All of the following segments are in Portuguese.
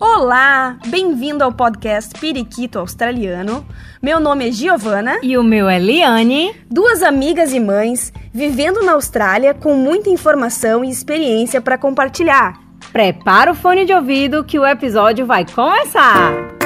Olá, bem-vindo ao podcast Periquito Australiano. Meu nome é Giovana. E o meu é Liane. Duas amigas e mães vivendo na Austrália com muita informação e experiência para compartilhar. Prepara o fone de ouvido que o episódio vai começar!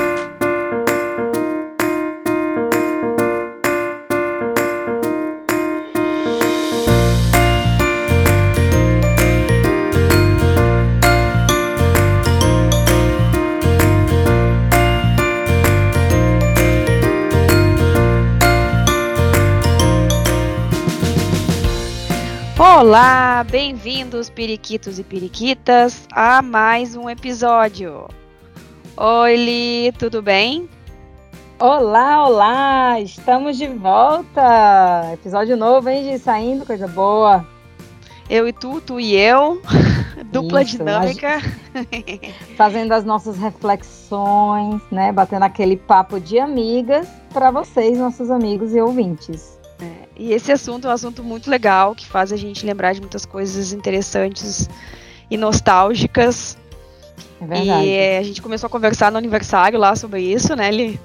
Olá, bem-vindos, periquitos e periquitas, a mais um episódio. Oi, Li, tudo bem? Olá, olá, estamos de volta. Episódio novo, hein, Gi? Saindo, coisa boa. Eu e tu, tu e eu, dupla Isso, dinâmica. Fazendo as nossas reflexões, né? Batendo aquele papo de amigas para vocês, nossos amigos e ouvintes. É, e esse assunto é um assunto muito legal, que faz a gente lembrar de muitas coisas interessantes e nostálgicas. É verdade. E a gente começou a conversar no aniversário lá sobre isso, né, Li?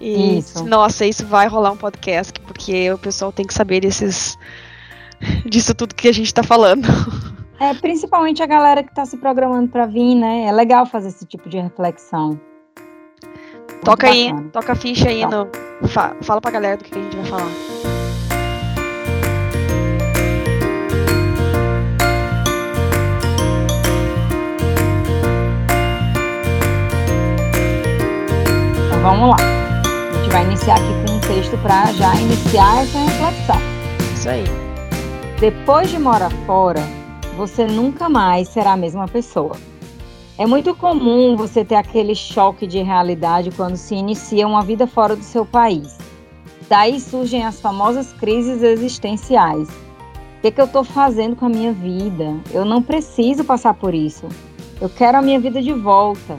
E, isso. nossa, isso vai rolar um podcast, porque o pessoal tem que saber desses, disso tudo que a gente está falando. É, principalmente a galera que está se programando para vir, né? É legal fazer esse tipo de reflexão. toca aí, toca a ficha aí, então. no, fa, fala pra galera do que a gente vai falar. Vamos lá. A gente vai iniciar aqui com um texto para já iniciar essa reflexão. Isso aí. Depois de morar fora, você nunca mais será a mesma pessoa. É muito comum você ter aquele choque de realidade quando se inicia uma vida fora do seu país. Daí surgem as famosas crises existenciais. O que, é que eu estou fazendo com a minha vida? Eu não preciso passar por isso. Eu quero a minha vida de volta.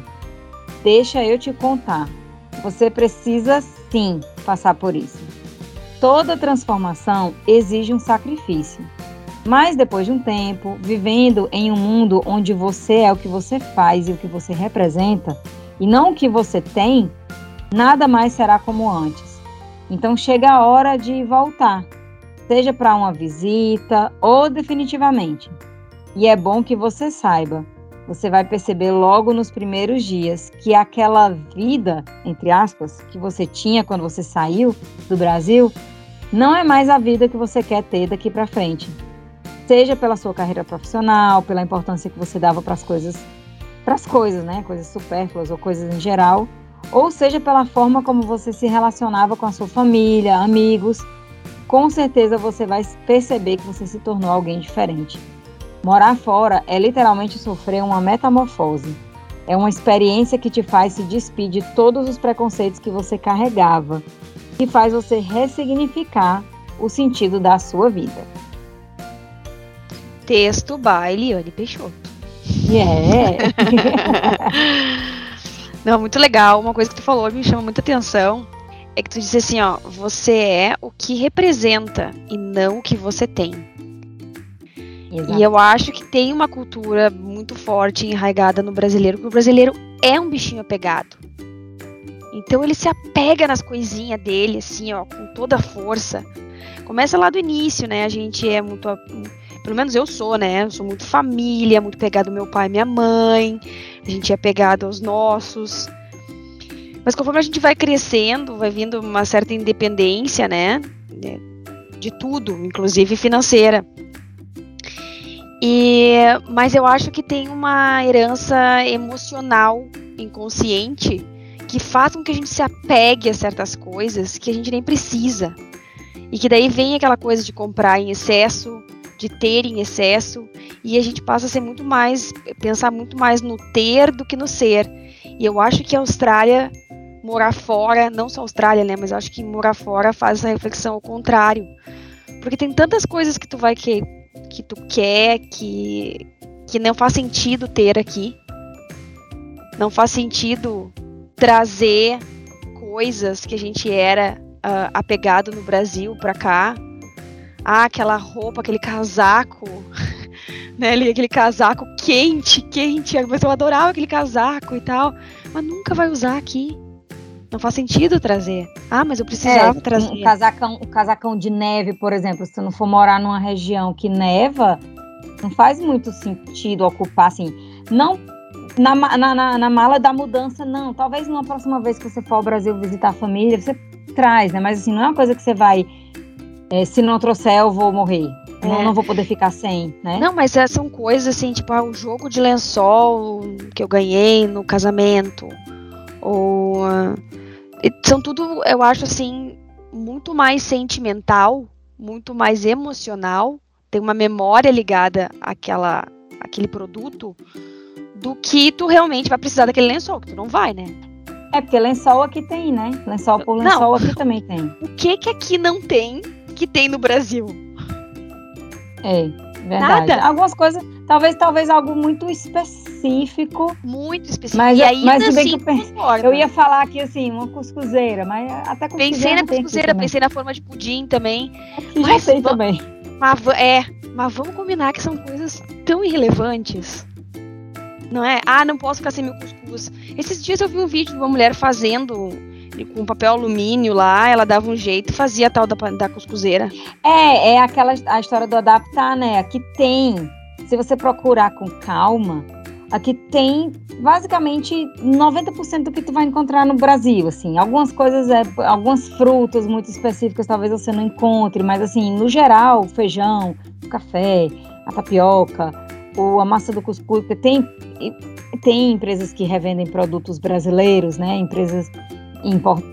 Deixa eu te contar. Você precisa sim passar por isso. Toda transformação exige um sacrifício. Mas depois de um tempo, vivendo em um mundo onde você é o que você faz e o que você representa, e não o que você tem, nada mais será como antes. Então chega a hora de voltar, seja para uma visita ou definitivamente. E é bom que você saiba você vai perceber logo nos primeiros dias que aquela vida, entre aspas, que você tinha quando você saiu do Brasil, não é mais a vida que você quer ter daqui para frente. Seja pela sua carreira profissional, pela importância que você dava para as coisas, para as coisas, né, coisas supérfluas ou coisas em geral, ou seja pela forma como você se relacionava com a sua família, amigos, com certeza você vai perceber que você se tornou alguém diferente. Morar fora é literalmente sofrer uma metamorfose. É uma experiência que te faz se despedir de todos os preconceitos que você carregava e faz você ressignificar o sentido da sua vida. Texto by Eliane Peixoto. Yeah. Não, muito legal. Uma coisa que tu falou me chama muita atenção é que tu disse assim, ó, você é o que representa e não o que você tem. Exato. E eu acho que tem uma cultura muito forte enraigada no brasileiro, que o brasileiro é um bichinho apegado. Então ele se apega nas coisinhas dele, assim, ó, com toda a força. Começa lá do início, né? A gente é muito. Pelo menos eu sou, né? Eu sou muito família, muito pegado ao meu pai e minha mãe. A gente é pegado aos nossos. Mas conforme a gente vai crescendo, vai vindo uma certa independência, né? De tudo, inclusive financeira. E, mas eu acho que tem uma herança emocional inconsciente que faz com que a gente se apegue a certas coisas que a gente nem precisa. E que daí vem aquela coisa de comprar em excesso, de ter em excesso, e a gente passa a ser muito mais, pensar muito mais no ter do que no ser. E eu acho que a Austrália, morar fora, não só a Austrália, né, mas eu acho que morar fora faz essa reflexão ao contrário. Porque tem tantas coisas que tu vai que que tu quer, que, que não faz sentido ter aqui. Não faz sentido trazer coisas que a gente era uh, apegado no Brasil para cá. Ah, aquela roupa, aquele casaco né? Aquele casaco quente, quente. A pessoa adorava aquele casaco e tal. Mas nunca vai usar aqui. Não faz sentido trazer. Ah, mas eu precisava é, trazer. Um casacão, um casacão de neve, por exemplo, se tu não for morar numa região que neva, não faz muito sentido ocupar assim. Não na, na, na, na, mala da mudança, não. Talvez numa próxima vez que você for ao Brasil visitar a família, você traz, né? Mas assim, não é uma coisa que você vai. É, se não trouxer, eu vou morrer. É. Não, não vou poder ficar sem, né? Não, mas é, são coisas assim, tipo, ah, o jogo de lençol que eu ganhei no casamento. Ou. Uh, são tudo, eu acho assim, muito mais sentimental, muito mais emocional, tem uma memória ligada àquela, àquele produto, do que tu realmente vai precisar daquele lençol, que tu não vai, né? É, porque lençol aqui tem, né? Lençol por lençol não. aqui também tem. O que que aqui não tem que tem no Brasil? É, verdade. Nada. Algumas coisas, talvez, talvez algo muito específico. Muito específico. Mas, e ainda mas assim, que eu, eu ia falar aqui assim, uma cuscuzeira, mas até cuscuzeira Pensei na cuscuzeira, pensei na forma de pudim também. Aqui mas já tem também. Mas, é, mas vamos combinar que são coisas tão irrelevantes. Não é? Ah, não posso ficar sem meu cuscuz. Esses dias eu vi um vídeo de uma mulher fazendo com papel alumínio lá, ela dava um jeito e fazia a tal da, da cuscuzeira. É, é aquela a história do adaptar, né? Aqui tem, se você procurar com calma, aqui tem basicamente 90% do que tu vai encontrar no Brasil, assim. Algumas coisas, é, algumas frutas muito específicas talvez você não encontre, mas assim, no geral, o feijão, o café, a tapioca, ou a massa do cuscuz, porque tem tem empresas que revendem produtos brasileiros, né? Empresas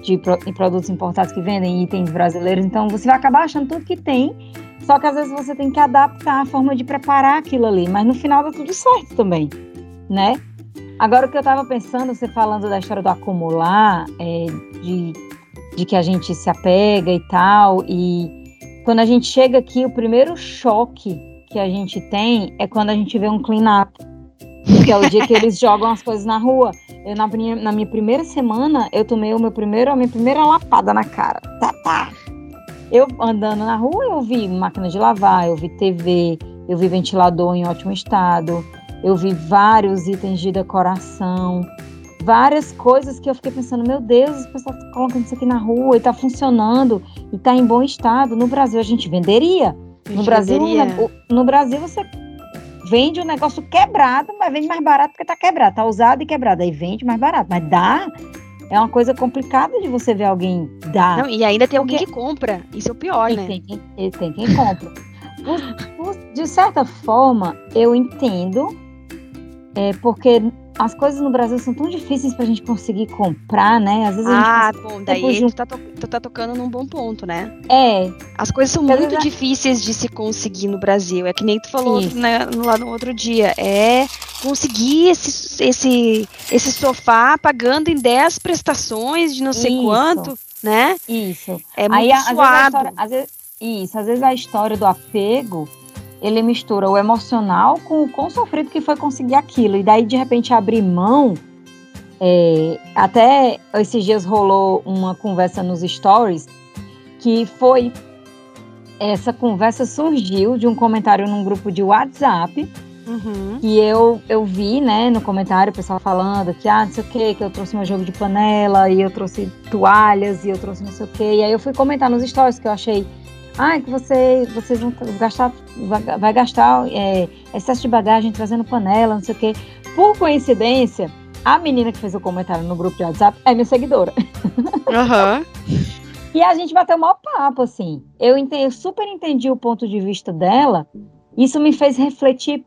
de, de produtos importados que vendem itens brasileiros. Então você vai acabar achando tudo que tem, só que às vezes você tem que adaptar a forma de preparar aquilo ali, mas no final dá tudo certo também, né? Agora o que eu estava pensando, você falando da história do acumular, é, de, de que a gente se apega e tal, e quando a gente chega aqui, o primeiro choque que a gente tem é quando a gente vê um clean-up que é o dia que eles jogam as coisas na rua. Eu, na, minha, na minha primeira semana, eu tomei o meu primeiro, a minha primeira lapada na cara. Tá, tá. Eu andando na rua, eu vi máquina de lavar, eu vi TV, eu vi ventilador em ótimo estado, eu vi vários itens de decoração, várias coisas que eu fiquei pensando, meu Deus, as pessoas estão colocando isso aqui na rua e tá funcionando e tá em bom estado. No Brasil a gente venderia. No Brasil, no, no Brasil você vende um negócio quebrado, mas vende mais barato porque tá quebrado, tá usado e quebrado, aí vende mais barato, mas dá é uma coisa complicada de você ver alguém dar. Não, e ainda tem alguém que compra. Isso é o pior, e né? Tem, tem, tem quem compra. de certa forma, eu entendo, é, porque as coisas no Brasil são tão difíceis pra gente conseguir comprar, né? Às vezes ah, a gente bom, daí tu, tá to tu tá tocando num bom ponto, né? É. As coisas são muito difíceis de se conseguir no Brasil. É que nem tu falou né, lá no outro dia. É conseguir esse, esse, esse sofá pagando em 10 prestações de não sei Isso. quanto, né? Isso. É muito Aí, suado. Às vezes, história, às vezes, isso, às vezes a história do apego ele mistura o emocional com o quão sofrido que foi conseguir aquilo. E daí, de repente, abrir mão. É, até esses dias rolou uma conversa nos stories que foi. Essa conversa surgiu de um comentário num grupo de WhatsApp. Uhum. E eu, eu vi, né, no comentário o pessoal falando que, ah, não sei o que, que eu trouxe meu jogo de panela, e eu trouxe toalhas, e eu trouxe não sei o que. E aí eu fui comentar nos stories que eu achei ah, que você, vocês vão gastar, vai, gastar é, excesso de bagagem trazendo panela, não sei o quê. Por coincidência, a menina que fez o comentário no grupo de WhatsApp é minha seguidora. Uhum. e a gente bateu o maior papo, assim. Eu, entendi, eu super entendi o ponto de vista dela. Isso me fez refletir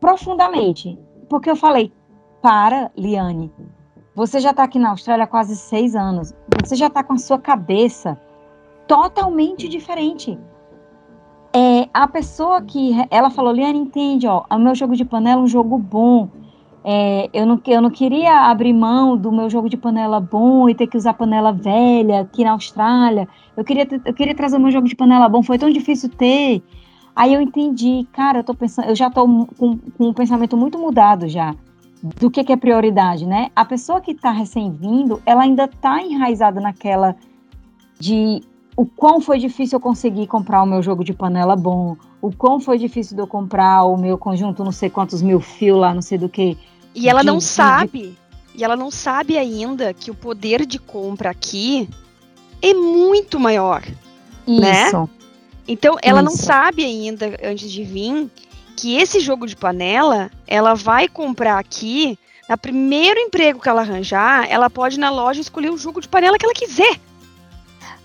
profundamente. Porque eu falei, para, Liane, você já está aqui na Austrália há quase seis anos. Você já está com a sua cabeça totalmente diferente. É, a pessoa que ela falou, Liane, entende, ó, o meu jogo de panela é um jogo bom. É, eu, não, eu não queria abrir mão do meu jogo de panela bom e ter que usar panela velha aqui na Austrália. Eu queria, eu queria trazer o meu jogo de panela bom, foi tão difícil ter. Aí eu entendi, cara, eu tô pensando, eu já tô com, com um pensamento muito mudado já do que, que é prioridade, né? A pessoa que está recém-vindo, ela ainda está enraizada naquela de o quão foi difícil eu conseguir comprar o meu jogo de panela bom, o quão foi difícil de eu comprar o meu conjunto, não sei quantos mil fios lá, não sei do que. E ela de, não sabe, de... e ela não sabe ainda que o poder de compra aqui é muito maior, né? Isso. né? Então ela Isso. não sabe ainda antes de vir que esse jogo de panela, ela vai comprar aqui, no primeiro emprego que ela arranjar, ela pode ir na loja escolher o jogo de panela que ela quiser.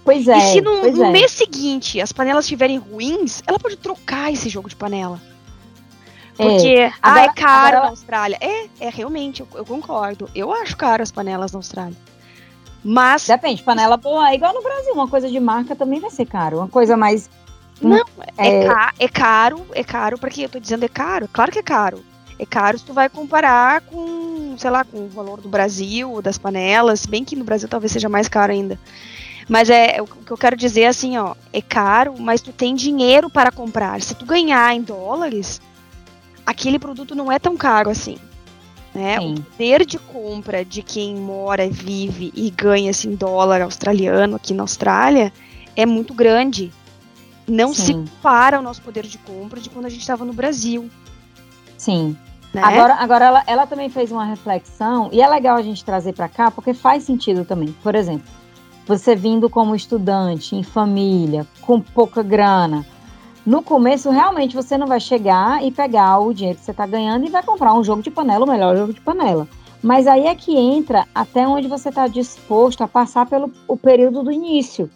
Pois é. E se no, no é. mês seguinte as panelas estiverem ruins, ela pode trocar esse jogo de panela. É. Porque, é. ah, agora, é caro ela... na Austrália. É, é realmente, eu, eu, concordo. Eu acho caro as panelas na Austrália. Mas. Depende, panela boa é igual no Brasil. Uma coisa de marca também vai ser caro. Uma coisa mais. Não, é, é, ca é caro, é caro, porque eu tô dizendo é caro. Claro que é caro. É caro se tu vai comparar com, sei lá, com o valor do Brasil, das panelas, bem que no Brasil talvez seja mais caro ainda. Mas é o que eu quero dizer assim, ó, é caro, mas tu tem dinheiro para comprar. Se tu ganhar em dólares, aquele produto não é tão caro assim. Né? O poder de compra de quem mora, vive e ganha assim, dólar australiano aqui na Austrália é muito grande. Não Sim. se compara o nosso poder de compra de quando a gente estava no Brasil. Sim. Né? Agora, agora ela, ela também fez uma reflexão, e é legal a gente trazer para cá, porque faz sentido também. Por exemplo, você vindo como estudante, em família, com pouca grana, no começo realmente você não vai chegar e pegar o dinheiro que você está ganhando e vai comprar um jogo de panela, o melhor jogo de panela. Mas aí é que entra até onde você está disposto a passar pelo o período do início,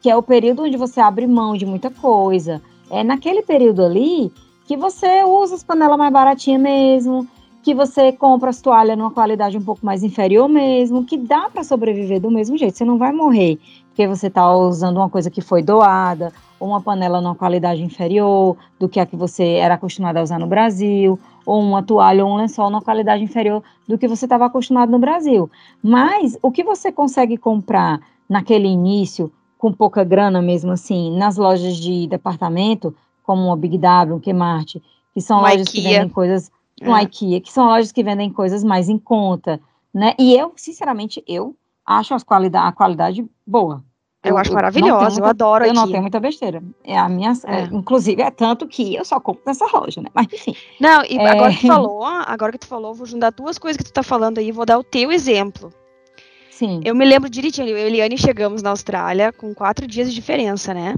que é o período onde você abre mão de muita coisa. É naquele período ali que você usa as panelas mais baratinhas mesmo, que você compra as toalhas numa qualidade um pouco mais inferior mesmo, que dá para sobreviver do mesmo jeito. Você não vai morrer porque você está usando uma coisa que foi doada, ou uma panela numa qualidade inferior do que a que você era acostumado a usar no Brasil, ou uma toalha ou um lençol numa qualidade inferior do que você estava acostumado no Brasil. Mas o que você consegue comprar naquele início, com pouca grana mesmo assim, nas lojas de departamento, como uma Big W, um Kmart, que são uma lojas IKEA. que vendem coisas um é. IKEA, que são lojas que vendem coisas mais em conta, né? E eu, sinceramente, eu acho as qualidade, a qualidade boa. Eu, eu acho maravilhosa, eu, eu adoro Eu não tenho muita besteira. É a minha, é. É, inclusive, é tanto que eu só compro nessa loja, né? Mas enfim. Não, e é... agora que tu falou, agora que tu falou, vou juntar duas coisas que tu tá falando aí, vou dar o teu exemplo. Sim. Eu me lembro direitinho, eu e a Eliane chegamos na Austrália com quatro dias de diferença, né?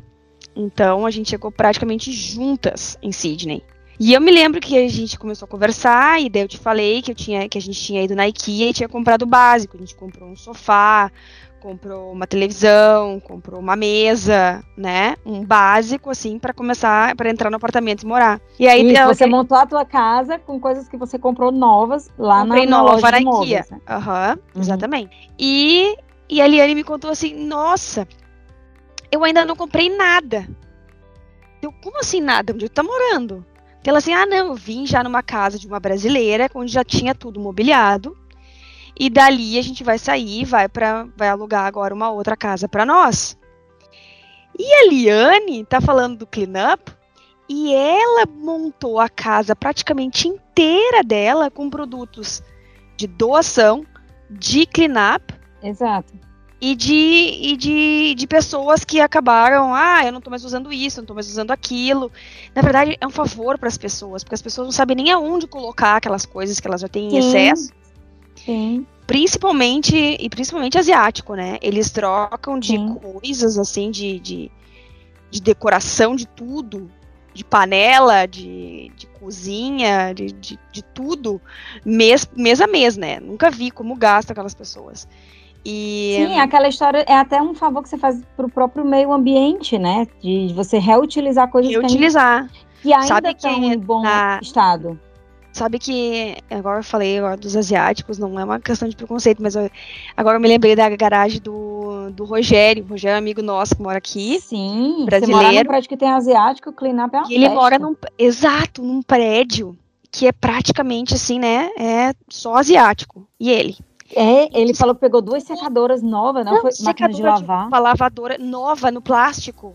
Então a gente chegou praticamente juntas em Sydney. E eu me lembro que a gente começou a conversar, e daí eu te falei que, eu tinha, que a gente tinha ido na IKEA e tinha comprado o básico. A gente comprou um sofá, comprou uma televisão, comprou uma mesa, né? Um básico, assim, para começar, para entrar no apartamento e morar. E aí Isso, você montou a tua casa com coisas que você comprou novas lá Comprei na, na nova loja na IKEA. Né? Aham, uhum, exatamente. E, e a Eliane me contou assim, nossa, eu ainda não comprei nada. Eu, como assim nada? Onde tu tá morando? Ela assim, ah não, vim já numa casa de uma brasileira, onde já tinha tudo mobiliado, e dali a gente vai sair, vai para, vai alugar agora uma outra casa para nós. E a Liane tá falando do cleanup e ela montou a casa praticamente inteira dela com produtos de doação, de cleanup. Exato e de, e de, de pessoas que acabaram, ah, eu não estou mais usando isso, não estou mais usando aquilo. Na verdade, é um favor para as pessoas, porque as pessoas não sabem nem aonde colocar aquelas coisas que elas já têm em excesso. Sim. Principalmente, e principalmente asiático, né? Eles trocam de Sim. coisas, assim, de, de, de, decoração de tudo, de panela, de, de cozinha, de, de, de tudo, mês, mês a mês, né? Nunca vi como gasta aquelas pessoas. E... Sim, aquela história é até um favor que você faz para o próprio meio ambiente, né? De você reutilizar coisas reutilizar. que, que ainda Sabe estão em bom na... estado. Sabe que agora eu falei agora dos asiáticos, não é uma questão de preconceito, mas eu, agora eu me lembrei da garagem do, do Rogério. O Rogério é um amigo nosso que mora aqui. Sim, brasileiro. Você mora num prédio que tem asiático, o clean up é uma E ele mora num. Exato, num prédio que é praticamente assim, né? É só asiático. E ele. É, ele falou que pegou duas secadoras novas, não, não foi máquina de lavar. Uma lavadora nova no plástico.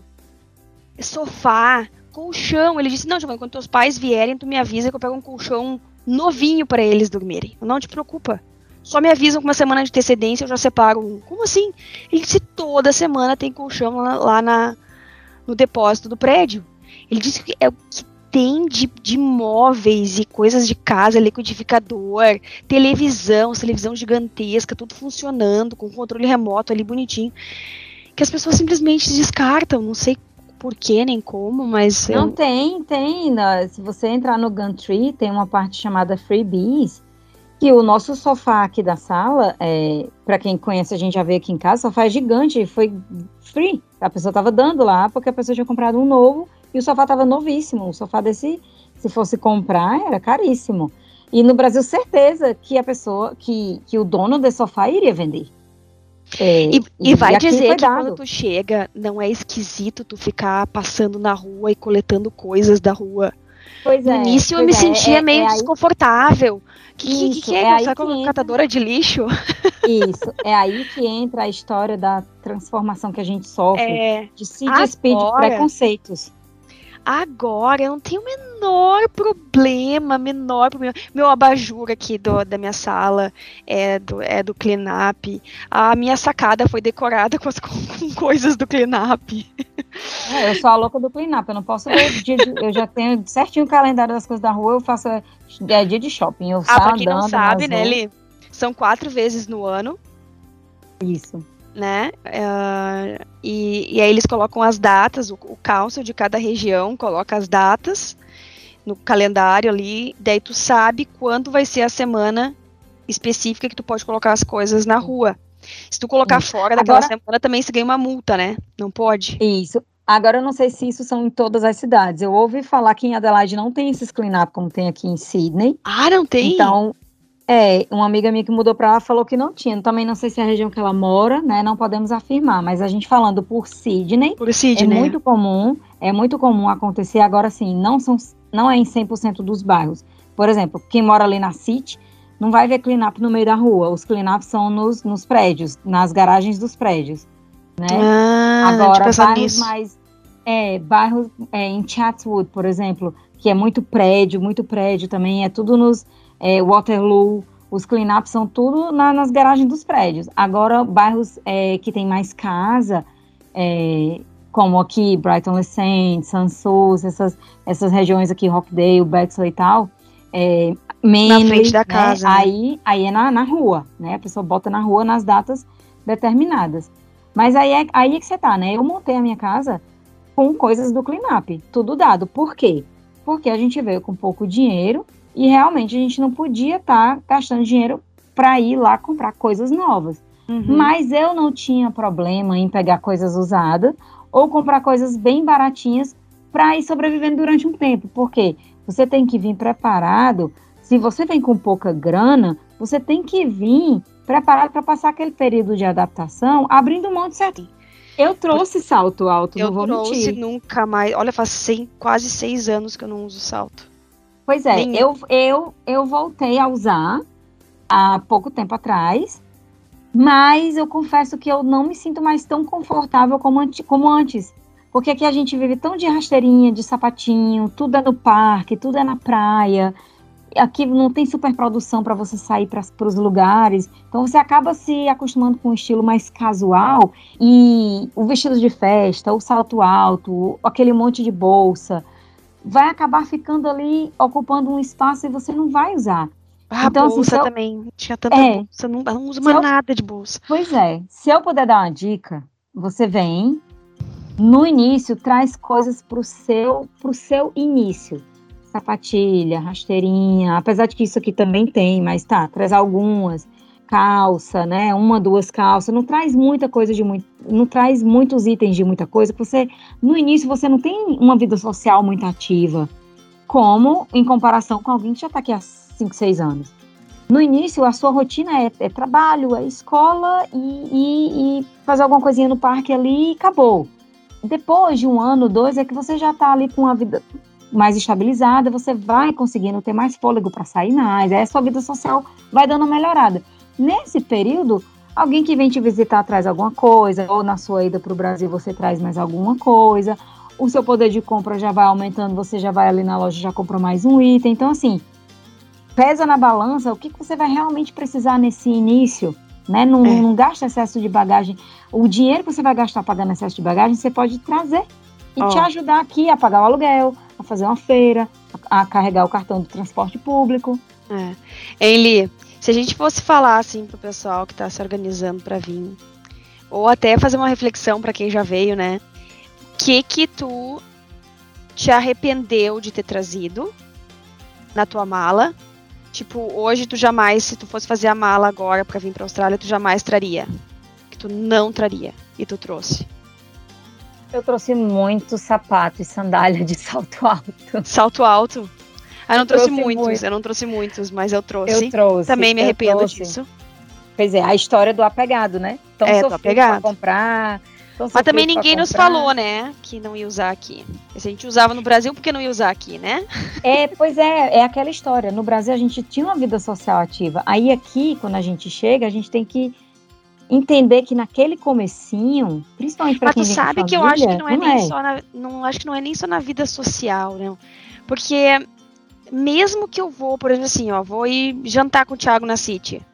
Sofá, colchão. Ele disse: Não, Giovanni, quando teus pais vierem, tu me avisa que eu pego um colchão novinho para eles dormirem. Não te preocupa. Só me avisam com uma semana de antecedência, eu já separo um. Como assim? Ele disse toda semana tem colchão lá, lá na, no depósito do prédio. Ele disse que é que tem de, de móveis e coisas de casa, liquidificador, televisão, televisão gigantesca, tudo funcionando, com controle remoto ali bonitinho, que as pessoas simplesmente descartam, não sei por que nem como, mas. Não eu... tem, tem. Né? Se você entrar no Gumtree, tem uma parte chamada Freebies, que o nosso sofá aqui da sala, é, para quem conhece, a gente já veio aqui em casa, sofá é gigante, foi free. A pessoa estava dando lá porque a pessoa tinha comprado um novo e o sofá estava novíssimo. O sofá desse, se fosse comprar, era caríssimo. E no Brasil, certeza que a pessoa, que, que o dono desse sofá iria vender. É, e, e, vai e dizer que quando tu chega, não é esquisito tu ficar passando na rua e coletando coisas da rua. Pois no é, início eu me é, sentia é, meio é desconfortável. O que, que, que, é? é como catadora de lixo? Isso, é aí que entra a história da transformação que a gente sofre, é, de se despedir de preconceitos. Agora eu não tenho o menor problema, menor problema. Meu abajur aqui do, da minha sala é do, é do cleanup. A minha sacada foi decorada com, as, com coisas do cleanup. É, eu sou a louca do cleanup. Eu não posso ver dia de, Eu já tenho certinho o calendário das coisas da rua, eu faço é, dia de shopping. Eu ah, pra quem não sabe, né, Li? São quatro vezes no ano. Isso né? Uh, e, e, aí eles colocam as datas, o, o council de cada região coloca as datas no calendário ali, daí tu sabe quando vai ser a semana específica que tu pode colocar as coisas na rua. Se tu colocar isso. fora daquela Agora, semana, também se ganha uma multa, né? Não pode? Isso. Agora eu não sei se isso são em todas as cidades. Eu ouvi falar que em Adelaide não tem esses clean-up como tem aqui em Sydney. Ah, não tem? Então, é, uma amiga minha que mudou para lá falou que não tinha. Também não sei se é a região que ela mora, né? Não podemos afirmar, mas a gente falando por Sydney, por Sydney. é muito comum, é muito comum acontecer. Agora sim, não são não é em 100% dos bairros. Por exemplo, quem mora ali na City não vai ver clean-up no meio da rua. Os clean-up são nos, nos prédios, nas garagens dos prédios, né? Ah, Agora, bairros nisso. mais é, bairros é, em Chatswood, por exemplo, que é muito prédio, muito prédio também, é tudo nos é, Waterloo, os clean-ups são tudo na, nas garagens dos prédios. Agora, bairros é, que tem mais casa, é, como aqui, Brighton Le Sansos, essas, essas regiões aqui, Rockdale, Bexley e tal, é, Manly, na frente da né, casa. Né? Aí, aí é na, na rua, né? A pessoa bota na rua nas datas determinadas. Mas aí é, aí é que você tá, né? Eu montei a minha casa com coisas do clean-up, tudo dado. Por quê? Porque a gente veio com pouco dinheiro e realmente a gente não podia estar tá gastando dinheiro para ir lá comprar coisas novas. Uhum. Mas eu não tinha problema em pegar coisas usadas ou comprar coisas bem baratinhas para ir sobrevivendo durante um tempo. Porque você tem que vir preparado. Se você vem com pouca grana, você tem que vir preparado para passar aquele período de adaptação, abrindo mão de certo. Eu trouxe salto alto, eu não vou trouxe mentir. nunca mais. Olha, faz 100, quase seis anos que eu não uso salto. Pois é, eu, eu, eu voltei a usar há pouco tempo atrás, mas eu confesso que eu não me sinto mais tão confortável como, anti, como antes. Porque aqui a gente vive tão de rasteirinha, de sapatinho, tudo é no parque, tudo é na praia. Aqui não tem superprodução para você sair para os lugares. Então você acaba se acostumando com um estilo mais casual e o vestido de festa, o salto alto, aquele monte de bolsa vai acabar ficando ali ocupando um espaço e você não vai usar. Ah, então, assim, bolsa assim, eu, também. Tinha tanta é, bolsa, não, não usa mais eu, nada de bolsa. Pois é. Se eu puder dar uma dica, você vem, no início, traz coisas pro seu, pro seu início. Sapatilha, rasteirinha, apesar de que isso aqui também tem, mas tá, traz algumas calça, né? Uma, duas calças, não traz muita coisa de muito, não traz muitos itens de muita coisa, você no início você não tem uma vida social muito ativa, como em comparação com alguém que já está aqui há 5, 6 anos. No início, a sua rotina é, é trabalho, é escola e, e, e, fazer alguma coisinha no parque ali e acabou. Depois de um ano, dois, é que você já está ali com a vida mais estabilizada, você vai conseguindo ter mais fôlego para sair mais, aí a sua vida social vai dando uma melhorada. Nesse período, alguém que vem te visitar traz alguma coisa, ou na sua ida para o Brasil você traz mais alguma coisa, o seu poder de compra já vai aumentando, você já vai ali na loja já compra mais um item. Então, assim, pesa na balança o que, que você vai realmente precisar nesse início. Né? Não, é. não gasta excesso de bagagem. O dinheiro que você vai gastar pagando excesso de bagagem, você pode trazer e oh. te ajudar aqui a pagar o aluguel, a fazer uma feira, a, a carregar o cartão do transporte público. É. Eli, se a gente fosse falar assim pro pessoal que está se organizando para vir, ou até fazer uma reflexão para quem já veio, né? O que que tu te arrependeu de ter trazido na tua mala? Tipo, hoje tu jamais, se tu fosse fazer a mala agora para vir para Austrália, tu jamais traria. Que tu não traria e tu trouxe. Eu trouxe muito sapato e sandália de salto alto. Salto alto? Ah, eu não trouxe, trouxe muitos, muito. eu não trouxe muitos, mas eu trouxe. Eu trouxe. Também me arrependo disso. Pois é, a história do apegado, né? Tão é, do apegado. comprar. Mas também ninguém nos falou, né, que não ia usar aqui. Se a gente usava no Brasil, por que não ia usar aqui, né? É, pois é, é aquela história. No Brasil a gente tinha uma vida social ativa. Aí aqui, quando a gente chega, a gente tem que entender que naquele comecinho, principalmente para quem Mas tu sabe que eu acho que não é não nem é. só na, não acho que não é nem só na vida social, não. Porque mesmo que eu vou, por exemplo, assim, ó, vou ir jantar com o Thiago na City,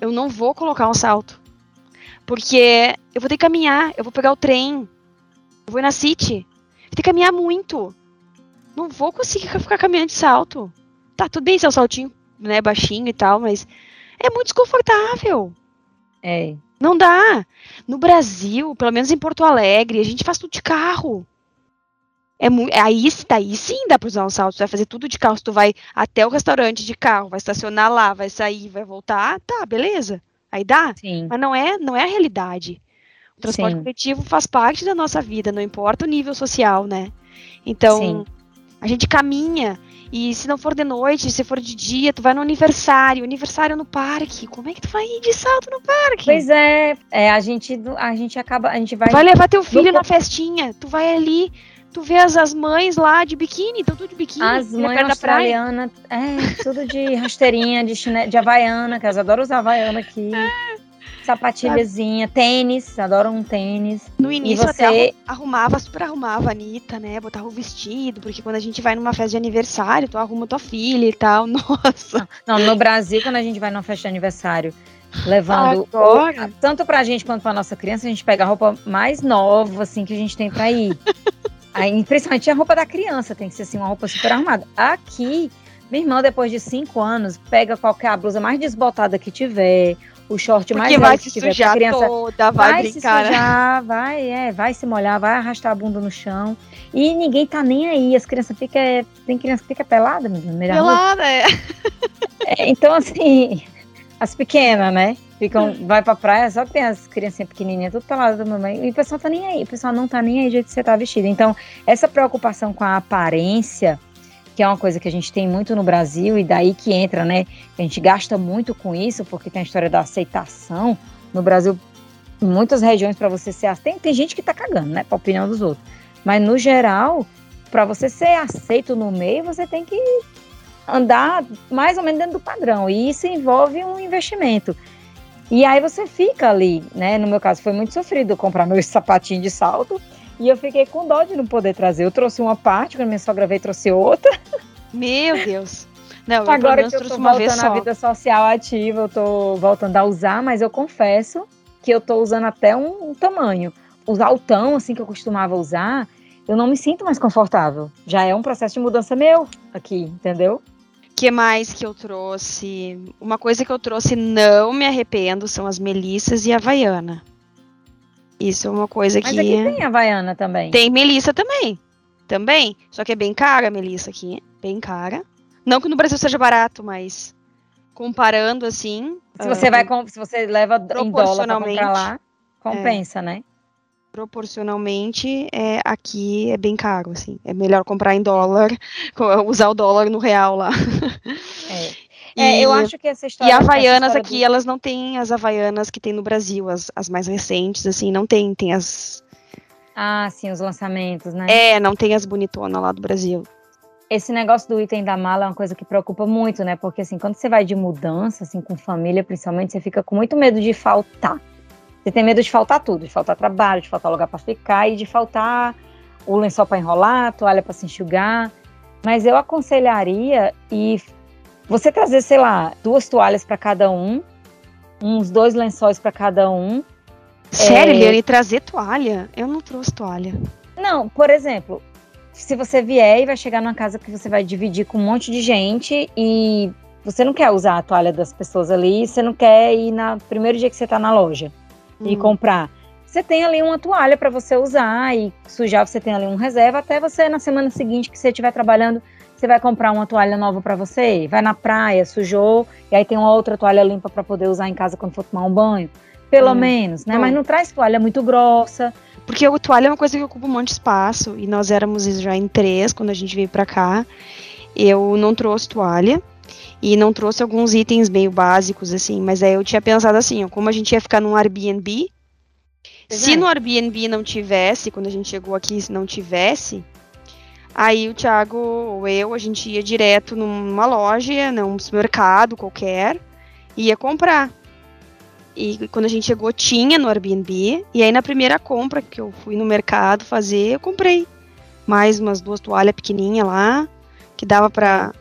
eu não vou colocar um salto. Porque eu vou ter que caminhar, eu vou pegar o trem, eu vou ir na City, vou ter que caminhar muito. Não vou conseguir ficar caminhando de salto. Tá, tudo bem se é um saltinho, né, baixinho e tal, mas é muito desconfortável. É. Não dá. No Brasil, pelo menos em Porto Alegre, a gente faz tudo de carro. É muito, aí, aí sim dá para usar um salto. Tu vai fazer tudo de carro. Se tu vai até o restaurante de carro, vai estacionar lá, vai sair, vai voltar, tá, beleza. Aí dá. Sim. Mas não é, não é a realidade. O transporte sim. coletivo faz parte da nossa vida, não importa o nível social, né? Então, sim. a gente caminha. E se não for de noite, se for de dia, tu vai no aniversário, aniversário no parque. Como é que tu vai ir de salto no parque? Pois é, é a gente a gente acaba, a gente vai Vai levar teu filho na festinha. Tu vai ali, tu vê as, as mães lá de biquíni, estão tudo de biquíni. As mães australianas, é, tudo de rasteirinha, de chinelo, de havaiana, que elas adoram usar havaiana aqui. É. Sapatilhazinha, tênis, adoram um tênis. No início você... até arrumava, super arrumava a Anitta, né? Botava o vestido, porque quando a gente vai numa festa de aniversário, tu arruma tua filha e tal. Nossa. Não, no Brasil, quando a gente vai numa festa de aniversário, levando Agora? tanto pra gente quanto pra nossa criança, a gente pega a roupa mais nova, assim, que a gente tem pra ir. Aí, principalmente a roupa da criança, tem que ser assim, uma roupa super arrumada. Aqui, minha irmã, depois de cinco anos, pega qualquer blusa mais desbotada que tiver, o short Porque mais vai se tiver, sujar criança toda, vai, vai brincar. se sujar, vai, é, vai se molhar, vai arrastar a bunda no chão. E ninguém tá nem aí, as crianças ficam, tem criança que fica pelada meio Pelada, é. é. Então, assim, as pequenas, né? Ficam, vai pra praia, só que tem as criancinhas pequenininhas, tudo pelado da mamãe, e o pessoal tá nem aí, o pessoal não tá nem aí do jeito que você tá vestido. Então, essa preocupação com a aparência, que é uma coisa que a gente tem muito no Brasil, e daí que entra, né? A gente gasta muito com isso, porque tem a história da aceitação. No Brasil, em muitas regiões, para você ser. Tem, tem gente que tá cagando, né? Pra opinião dos outros. Mas, no geral, para você ser aceito no meio, você tem que andar mais ou menos dentro do padrão. E isso envolve um investimento. E aí você fica ali, né? No meu caso foi muito sofrido comprar meu sapatinho de salto e eu fiquei com dó de não poder trazer. Eu trouxe uma parte, quando minha sogra veio, trouxe outra. Meu Deus. Não, Agora que eu tô voltando à vida social ativa, eu tô voltando a usar, mas eu confesso que eu tô usando até um, um tamanho. O altão, assim, que eu costumava usar, eu não me sinto mais confortável. Já é um processo de mudança meu aqui, entendeu? Que mais que eu trouxe? Uma coisa que eu trouxe não me arrependo são as melissas e a havaiana. Isso é uma coisa Mas que. Mas aqui tem havaiana também. Tem melissa também. Também. Só que é bem cara a melissa aqui. Bem cara. Não que no Brasil seja barato, mas comparando assim. Se você uh, vai se você leva em dólar pra comprar lá, compensa, é. né? Proporcionalmente é, aqui é bem caro, assim. É melhor comprar em dólar, usar o dólar no real lá. É. E, é, eu acho que essa história. E havaianas aqui, do... elas não têm as havaianas que tem no Brasil, as, as mais recentes, assim, não tem, tem as. Ah, sim, os lançamentos, né? É, não tem as bonitonas lá do Brasil. Esse negócio do item da mala é uma coisa que preocupa muito, né? Porque assim, quando você vai de mudança, assim, com família, principalmente, você fica com muito medo de faltar. Você tem medo de faltar tudo, de faltar trabalho, de faltar lugar para ficar e de faltar o lençol para enrolar, a toalha para se enxugar. Mas eu aconselharia e você trazer, sei lá, duas toalhas para cada um, uns dois lençóis para cada um. Sério, é... Trazer toalha? Eu não trouxe toalha. Não, por exemplo, se você vier e vai chegar numa casa que você vai dividir com um monte de gente e você não quer usar a toalha das pessoas ali, você não quer ir no primeiro dia que você tá na loja hum. e comprar. Você tem ali uma toalha para você usar e sujar, você tem ali um reserva até você na semana seguinte que você estiver trabalhando, você vai comprar uma toalha nova para você, vai na praia, sujou, e aí tem uma outra toalha limpa para poder usar em casa quando for tomar um banho. Pelo hum. menos, né? Mas não traz toalha muito grossa, porque o toalha é uma coisa que ocupa um monte de espaço. E nós éramos já em três quando a gente veio para cá. Eu não trouxe toalha. E não trouxe alguns itens meio básicos, assim. Mas aí eu tinha pensado assim, ó, como a gente ia ficar num Airbnb. Se é. no Airbnb não tivesse, quando a gente chegou aqui, se não tivesse, aí o Thiago ou eu, a gente ia direto numa loja, num supermercado qualquer, e ia comprar. E quando a gente chegou, tinha no Airbnb. E aí, na primeira compra que eu fui no mercado fazer, eu comprei mais umas duas toalhas pequenininhas lá, que dava pra,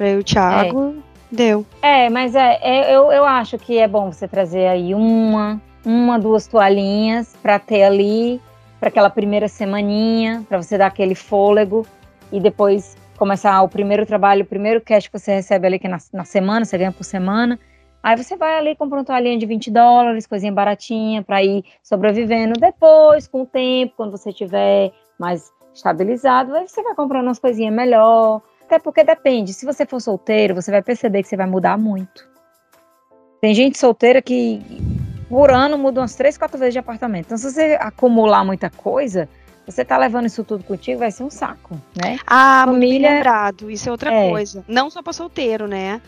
e o Thiago. É. Deu. É, mas é, é, eu, eu acho que é bom você trazer aí uma, uma, duas toalhinhas pra ter ali, para aquela primeira semaninha, para você dar aquele fôlego e depois começar o primeiro trabalho, o primeiro cash que você recebe ali, que é na, na semana, você ganha por semana Aí você vai ali, compra uma toalhinha de 20 dólares, coisinha baratinha, para ir sobrevivendo. Depois, com o tempo, quando você tiver mais estabilizado, aí você vai comprando umas coisinhas melhor. Até porque depende. Se você for solteiro, você vai perceber que você vai mudar muito. Tem gente solteira que por ano muda umas três, quatro vezes de apartamento. Então, se você acumular muita coisa, você tá levando isso tudo contigo, vai ser um saco, né? Ah, família. Lembrado, isso é outra é. coisa. Não só para solteiro, né?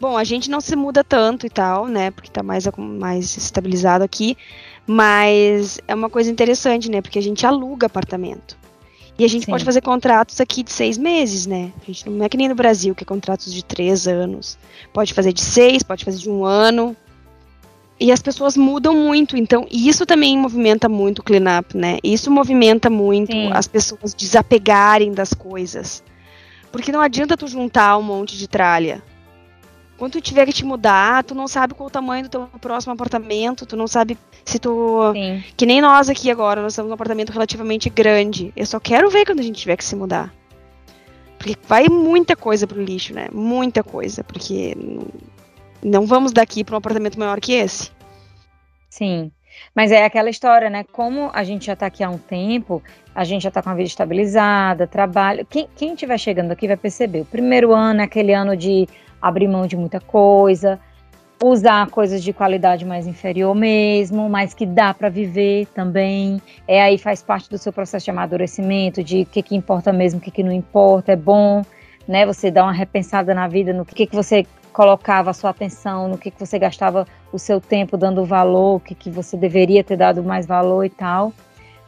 Bom, a gente não se muda tanto e tal, né? Porque tá mais, mais estabilizado aqui. Mas é uma coisa interessante, né? Porque a gente aluga apartamento. E a gente Sim. pode fazer contratos aqui de seis meses, né? A gente não é que nem no Brasil, que é contratos de três anos. Pode fazer de seis, pode fazer de um ano. E as pessoas mudam muito, então isso também movimenta muito o cleanup, né? Isso movimenta muito Sim. as pessoas desapegarem das coisas. Porque não adianta tu juntar um monte de tralha. Quando tu tiver que te mudar, tu não sabe qual o tamanho do teu próximo apartamento, tu não sabe se tu. Sim. Que nem nós aqui agora, nós estamos num apartamento relativamente grande. Eu só quero ver quando a gente tiver que se mudar. Porque vai muita coisa pro lixo, né? Muita coisa. Porque não vamos daqui para um apartamento maior que esse. Sim. Mas é aquela história, né? Como a gente já está aqui há um tempo, a gente já está com a vida estabilizada, trabalho. Quem, quem tiver chegando aqui vai perceber. O primeiro ano é aquele ano de abrir mão de muita coisa, usar coisas de qualidade mais inferior mesmo, mas que dá para viver também. É aí faz parte do seu processo de amadurecimento, de o que, que importa mesmo, o que, que não importa, é bom, né? Você dá uma repensada na vida, no que, que você colocava a sua atenção, no que, que você gastava o seu tempo dando valor, o que, que você deveria ter dado mais valor e tal.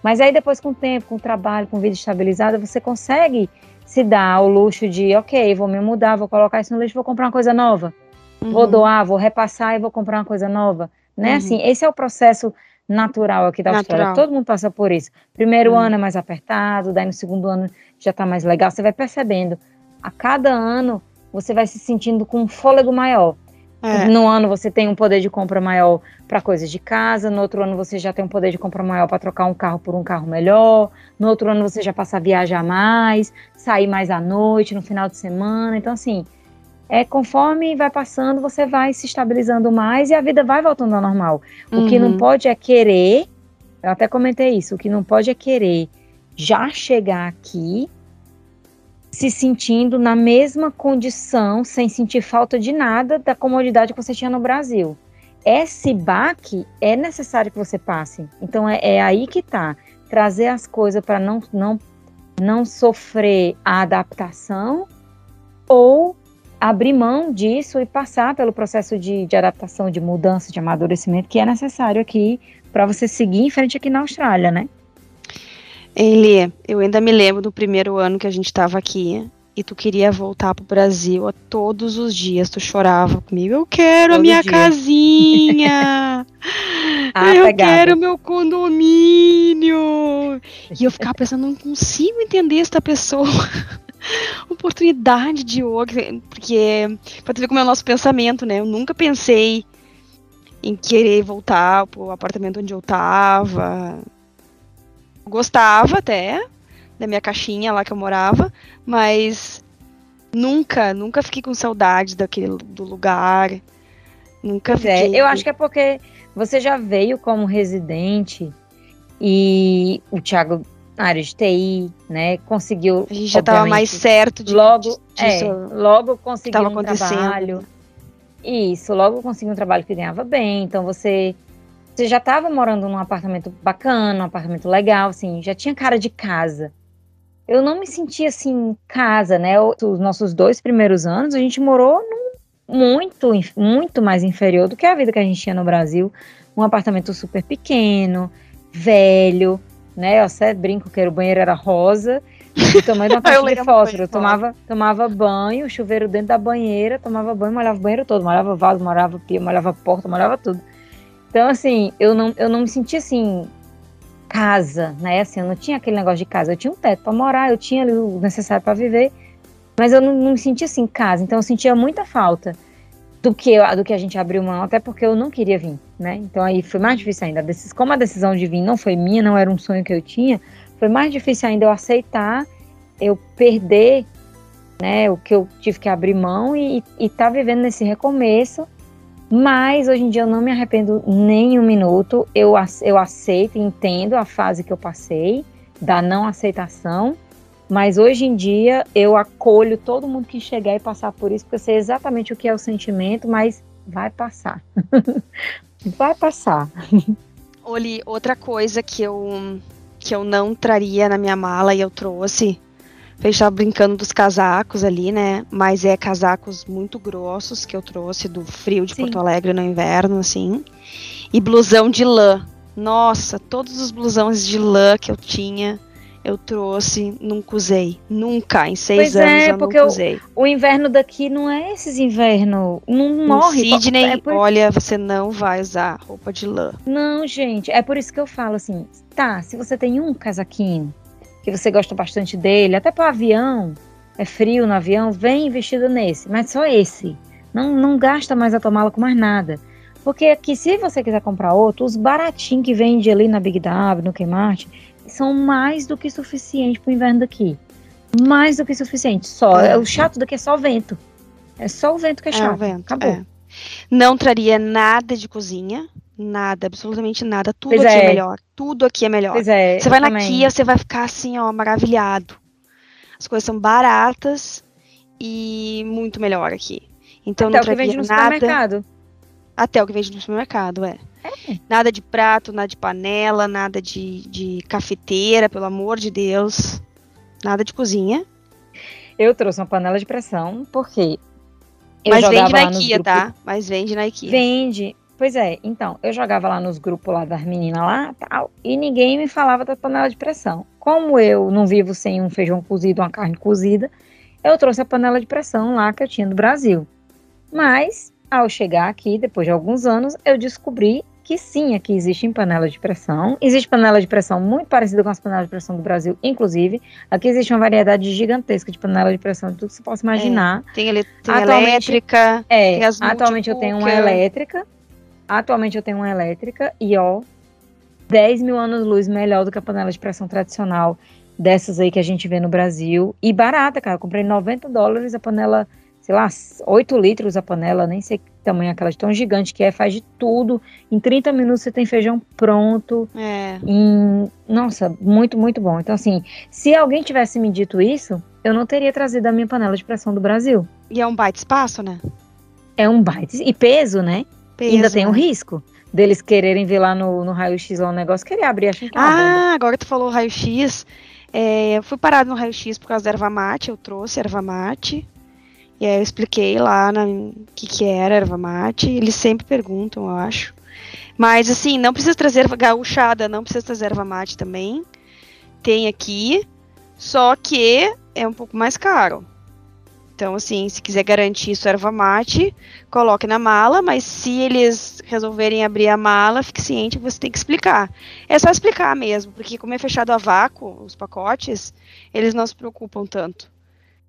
Mas aí depois com o tempo, com o trabalho, com vida estabilizada, você consegue se dá ao luxo de, ok, vou me mudar, vou colocar isso no lixo, vou comprar uma coisa nova. Uhum. Vou doar, vou repassar e vou comprar uma coisa nova. Né? Uhum. Assim, esse é o processo natural aqui da natural. Austrália. Todo mundo passa por isso. Primeiro uhum. ano é mais apertado, daí no segundo ano já está mais legal. Você vai percebendo. A cada ano você vai se sentindo com um fôlego maior. É. No ano você tem um poder de compra maior para coisas de casa, no outro ano você já tem um poder de compra maior para trocar um carro por um carro melhor, no outro ano você já passa a viajar mais, sair mais à noite, no final de semana. Então, assim, é conforme vai passando, você vai se estabilizando mais e a vida vai voltando ao normal. Uhum. O que não uhum. pode é querer, eu até comentei isso, o que não pode é querer já chegar aqui se sentindo na mesma condição, sem sentir falta de nada da comodidade que você tinha no Brasil. Esse baque é necessário que você passe. Então é, é aí que tá. Trazer as coisas para não, não, não sofrer a adaptação ou abrir mão disso e passar pelo processo de, de adaptação, de mudança, de amadurecimento que é necessário aqui para você seguir em frente aqui na Austrália, né? Eli, eu ainda me lembro do primeiro ano que a gente estava aqui e tu queria voltar pro Brasil a todos os dias, tu chorava comigo, eu quero Todo a minha dia. casinha, ah, eu pegada. quero meu condomínio. E eu ficava pensando, não consigo entender esta pessoa. oportunidade de ouro, porque pra tu ver como é o nosso pensamento, né? Eu nunca pensei em querer voltar pro apartamento onde eu tava. Gostava até da minha caixinha lá que eu morava, mas nunca, nunca fiquei com saudade daquele do lugar. Nunca pois fiquei. É, eu acho que é porque você já veio como residente e o Thiago na área de TI, né? Conseguiu. A gente já estava mais certo de logo, de, é, logo conseguiu um trabalho. Isso, logo conseguiu um trabalho que ganhava bem. Então você, você já estava morando num apartamento bacana, um apartamento legal, assim, já tinha cara de casa. Eu não me sentia assim em casa, né? Os nossos dois primeiros anos a gente morou num muito, muito mais inferior do que a vida que a gente tinha no Brasil. Um apartamento super pequeno, velho, né? Eu até brinco que o banheiro era rosa, do tamanho de uma caixa de fósforo. Eu tomava, tomava banho, chuveiro dentro da banheira, tomava banho, molhava o banheiro todo, molhava vaso, molhava pia, molhava porta, molhava tudo. Então, assim, eu não, eu não me sentia assim, casa, né? Assim, eu não tinha aquele negócio de casa. Eu tinha um teto para morar, eu tinha ali o necessário para viver, mas eu não, não me sentia assim, casa. Então, eu sentia muita falta do que, do que a gente abriu mão, até porque eu não queria vir, né? Então aí foi mais difícil ainda. Como a decisão de vir não foi minha, não era um sonho que eu tinha, foi mais difícil ainda eu aceitar, eu perder, né, o que eu tive que abrir mão e estar tá vivendo nesse recomeço. Mas hoje em dia eu não me arrependo nem um minuto. Eu, eu aceito, entendo a fase que eu passei, da não aceitação mas hoje em dia eu acolho todo mundo que chegar e passar por isso, porque eu sei exatamente o que é o sentimento, mas vai passar. vai passar. Oli, outra coisa que eu que eu não traria na minha mala e eu trouxe. A gente tava brincando dos casacos ali, né? Mas é casacos muito grossos que eu trouxe do frio de Sim. Porto Alegre no inverno, assim. E blusão de lã. Nossa, todos os blusões de lã que eu tinha eu trouxe, nunca usei. Nunca, em seis pois anos é, eu porque nunca usei. O, o inverno daqui não é esses inverno, não morre. Sidney, é por... olha, você não vai usar roupa de lã. Não, gente, é por isso que eu falo assim, tá, se você tem um casaquinho, que você gosta bastante dele, até para avião, é frio no avião, vem investido nesse, mas só esse. Não, não gasta mais a tua mala com mais nada. Porque aqui, se você quiser comprar outro, os baratinhos que vende ali na Big W, no Kmart, são mais do que suficiente para o inverno daqui. Mais do que suficiente. Só é. o chato daqui é só o vento. É só o vento que é chato. É vento, Acabou. É. Não traria nada de cozinha. Nada, absolutamente nada. Tudo pois aqui é. é. melhor. Tudo aqui é melhor. Pois é, você vai na Kia, você vai ficar assim, ó, maravilhado. As coisas são baratas e muito melhor aqui. Então Até não o que vende no nada. Supermercado. Até o que vende no supermercado, é. é. Nada de prato, nada de panela, nada de, de cafeteira, pelo amor de Deus. Nada de cozinha. Eu trouxe uma panela de pressão, porque. Mas vende na IKEA, tá? Mas vende na IKEA. Vende. Pois é, então, eu jogava lá nos grupos lá das meninas lá, tal, e ninguém me falava da panela de pressão. Como eu não vivo sem um feijão cozido, uma carne cozida, eu trouxe a panela de pressão lá que eu tinha do Brasil. Mas ao chegar aqui, depois de alguns anos, eu descobri que sim, aqui existem panelas de pressão. Existe panela de pressão muito parecida com as panelas de pressão do Brasil, inclusive. Aqui existe uma variedade gigantesca de panela de pressão, de tudo que você possa imaginar. É, tem, ele, tem elétrica, é, tem Atualmente eu tenho uma elétrica. Atualmente eu tenho uma elétrica e, ó, 10 mil anos-luz melhor do que a panela de pressão tradicional dessas aí que a gente vê no Brasil. E barata, cara. Eu comprei 90 dólares a panela sei lá, 8 litros a panela, nem sei que tamanho é aquela de tão gigante que é, faz de tudo. Em 30 minutos você tem feijão pronto. É. Em, nossa, muito, muito bom. Então, assim, se alguém tivesse me dito isso, eu não teria trazido a minha panela de pressão do Brasil. E é um baita espaço, né? É um baita. E peso, né? Peso, Ainda tem o um né? risco deles quererem ver lá no, no raio-x lá um negócio, querer abrir, achando que é Ah, agora tu falou raio-x. É, eu fui parado no raio-x por causa da erva mate, eu trouxe erva mate. E aí eu expliquei lá o que, que era erva mate. Eles sempre perguntam, eu acho. Mas assim, não precisa trazer gauchada, não precisa trazer erva mate também. Tem aqui, só que é um pouco mais caro. Então, assim, se quiser garantir sua erva mate, coloque na mala, mas se eles resolverem abrir a mala, fique ciente que você tem que explicar. É só explicar mesmo, porque como é fechado a vácuo, os pacotes, eles não se preocupam tanto.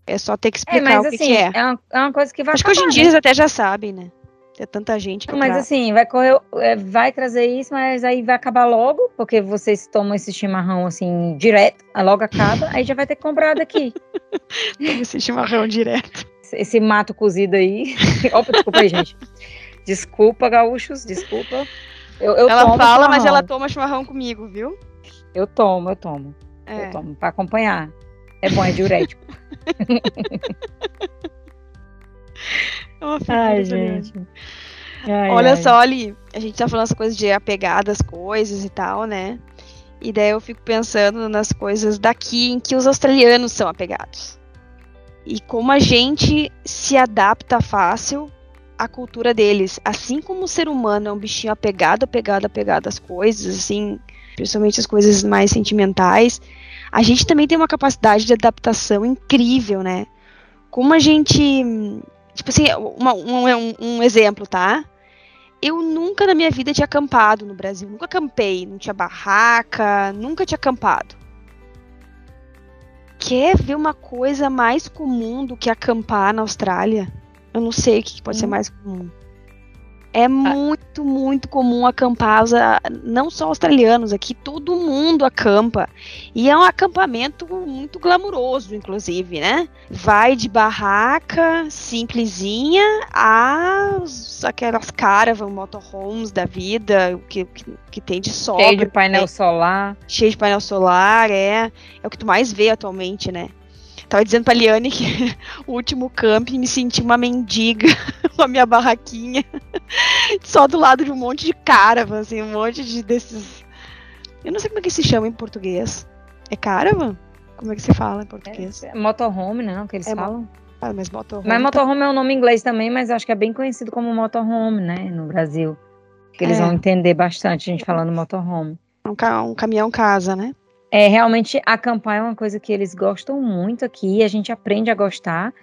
É só ter que explicar É, mas o que, assim, que é. é uma, é uma coisa que vai Acho que hoje em acabar, dia né? eles até já sabem, né? Tem tanta gente que Mas traz. assim, vai correr, é, vai trazer isso, mas aí vai acabar logo, porque vocês tomam esse chimarrão assim direto, logo acaba, aí já vai ter que comprar daqui. Esse chimarrão direto. Esse- mato cozido aí. Opa, desculpa aí, gente. Desculpa, gaúchos, desculpa. Eu, eu ela tomo fala, mas ela toma chimarrão comigo, viu? Eu tomo, eu tomo. É. Eu tomo pra acompanhar. É bom, é diurético. É uma figura, Ai, gente. Ai, Olha ai. só, ali, a gente tá falando as coisas de apegar das coisas e tal, né? E daí eu fico pensando nas coisas daqui em que os australianos são apegados. E como a gente se adapta fácil à cultura deles. Assim como o ser humano é um bichinho apegado, apegado, apegado às coisas, assim, principalmente as coisas mais sentimentais, a gente também tem uma capacidade de adaptação incrível, né? Como a gente. Tipo assim, uma- um, um- um exemplo, tá? Eu nunca na minha vida tinha acampado no Brasil. Nunca acampei, não tinha barraca, nunca tinha acampado. Quer ver uma coisa mais comum do que acampar na Austrália? Eu não sei o que pode ser Hum. mais comum. É muito, muito comum acampar, os a- não só australianos, aqui todo mundo acampa. E é um acampamento muito glamuroso, inclusive, né? Vai de barraca simplesinha a os- aquelas caravan motorhomes da vida, o que, que, que tem de sobra. Cheio de painel né? solar. cheio de painel solar, é. É o que tu mais vê atualmente, né? Tava dizendo pra Liane que o último camping me senti uma mendiga com a minha barraquinha. Só do lado de um monte de caravan, assim, um monte de desses. Eu não sei como é que se chama em português. É caravan? Como é que se fala em português? É motorhome, não, que eles É falam. Ah, mas motorhome. Mas tá- motorhome é um nome inglês também, mas acho que é bem conhecido como motorhome, né, no Brasil. Que eles É. vão entender bastante a gente falando motorhome. um, ca- um caminhão casa, né? É, realmente, acampar é uma coisa que eles gostam muito aqui, a gente aprende a gostar,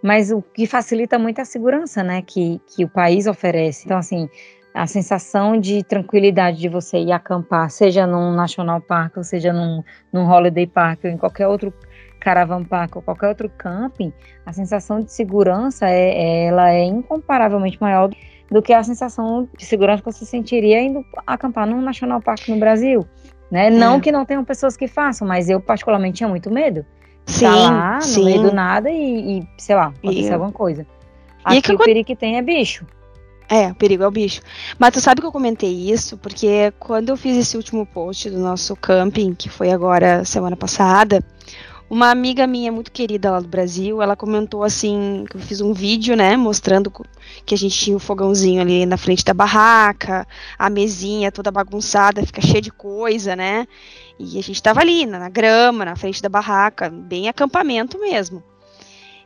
mas o que facilita muito é a segurança, né, que, que o país oferece. Então, assim, a sensação de tranquilidade de você ir acampar, seja num National Park, ou seja num, num Holiday Park, ou em qualquer outro Caravan Park, ou qualquer outro camping, a sensação de segurança, é, ela é incomparavelmente maior do que a sensação de segurança que você sentiria indo acampar num National Park no Brasil. Né? Não que não tenham pessoas que façam, mas eu particularmente tinha muito medo. Sim, Tá lá no sim. meio do nada e, e, sei lá, acontecer alguma coisa. E Aqui que o perigo que tem é bicho. É, o perigo é o bicho. Mas tu sabe que eu comentei isso porque quando eu fiz esse último post do nosso camping, que foi agora semana passada, uma amiga minha muito querida lá do Brasil, ela comentou assim, que eu fiz um vídeo, né, mostrando que a gente tinha o fogãozinho ali na frente da barraca, a mesinha toda bagunçada, fica cheia de coisa, né? E a gente tava ali, na, na grama, na frente da barraca, bem acampamento mesmo.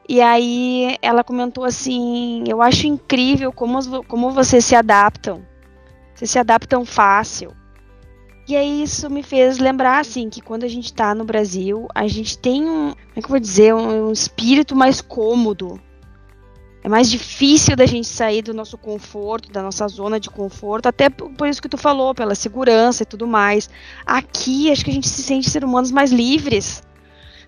E aí ela comentou assim: Eu acho incrível como, como vocês se adaptam. Vocês se adaptam fácil. E aí isso me fez lembrar assim que quando a gente tá no Brasil, a gente tem um, como é que eu vou dizer, um, um espírito mais cômodo. É mais difícil da gente sair do nosso conforto, da nossa zona de conforto, até por por isso que tu falou, pela segurança e tudo mais. Aqui acho que a gente se sente ser humanos mais livres,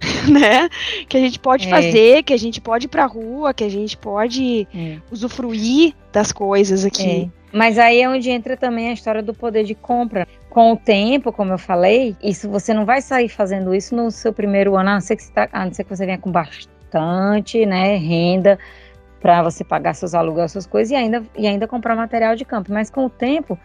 né? Que a gente pode É. fazer, que a gente pode ir pra rua, que a gente pode É. usufruir das coisas aqui. É. Mas aí é onde entra também a história do poder de compra. Com o tempo, como eu falei, isso você não vai sair fazendo isso no seu primeiro ano, a não ser que você, tá- a não ser que você venha com bastante né, renda para você pagar seus aluguéis, suas coisas e ainda, e ainda comprar material de campo. Mas com o tempo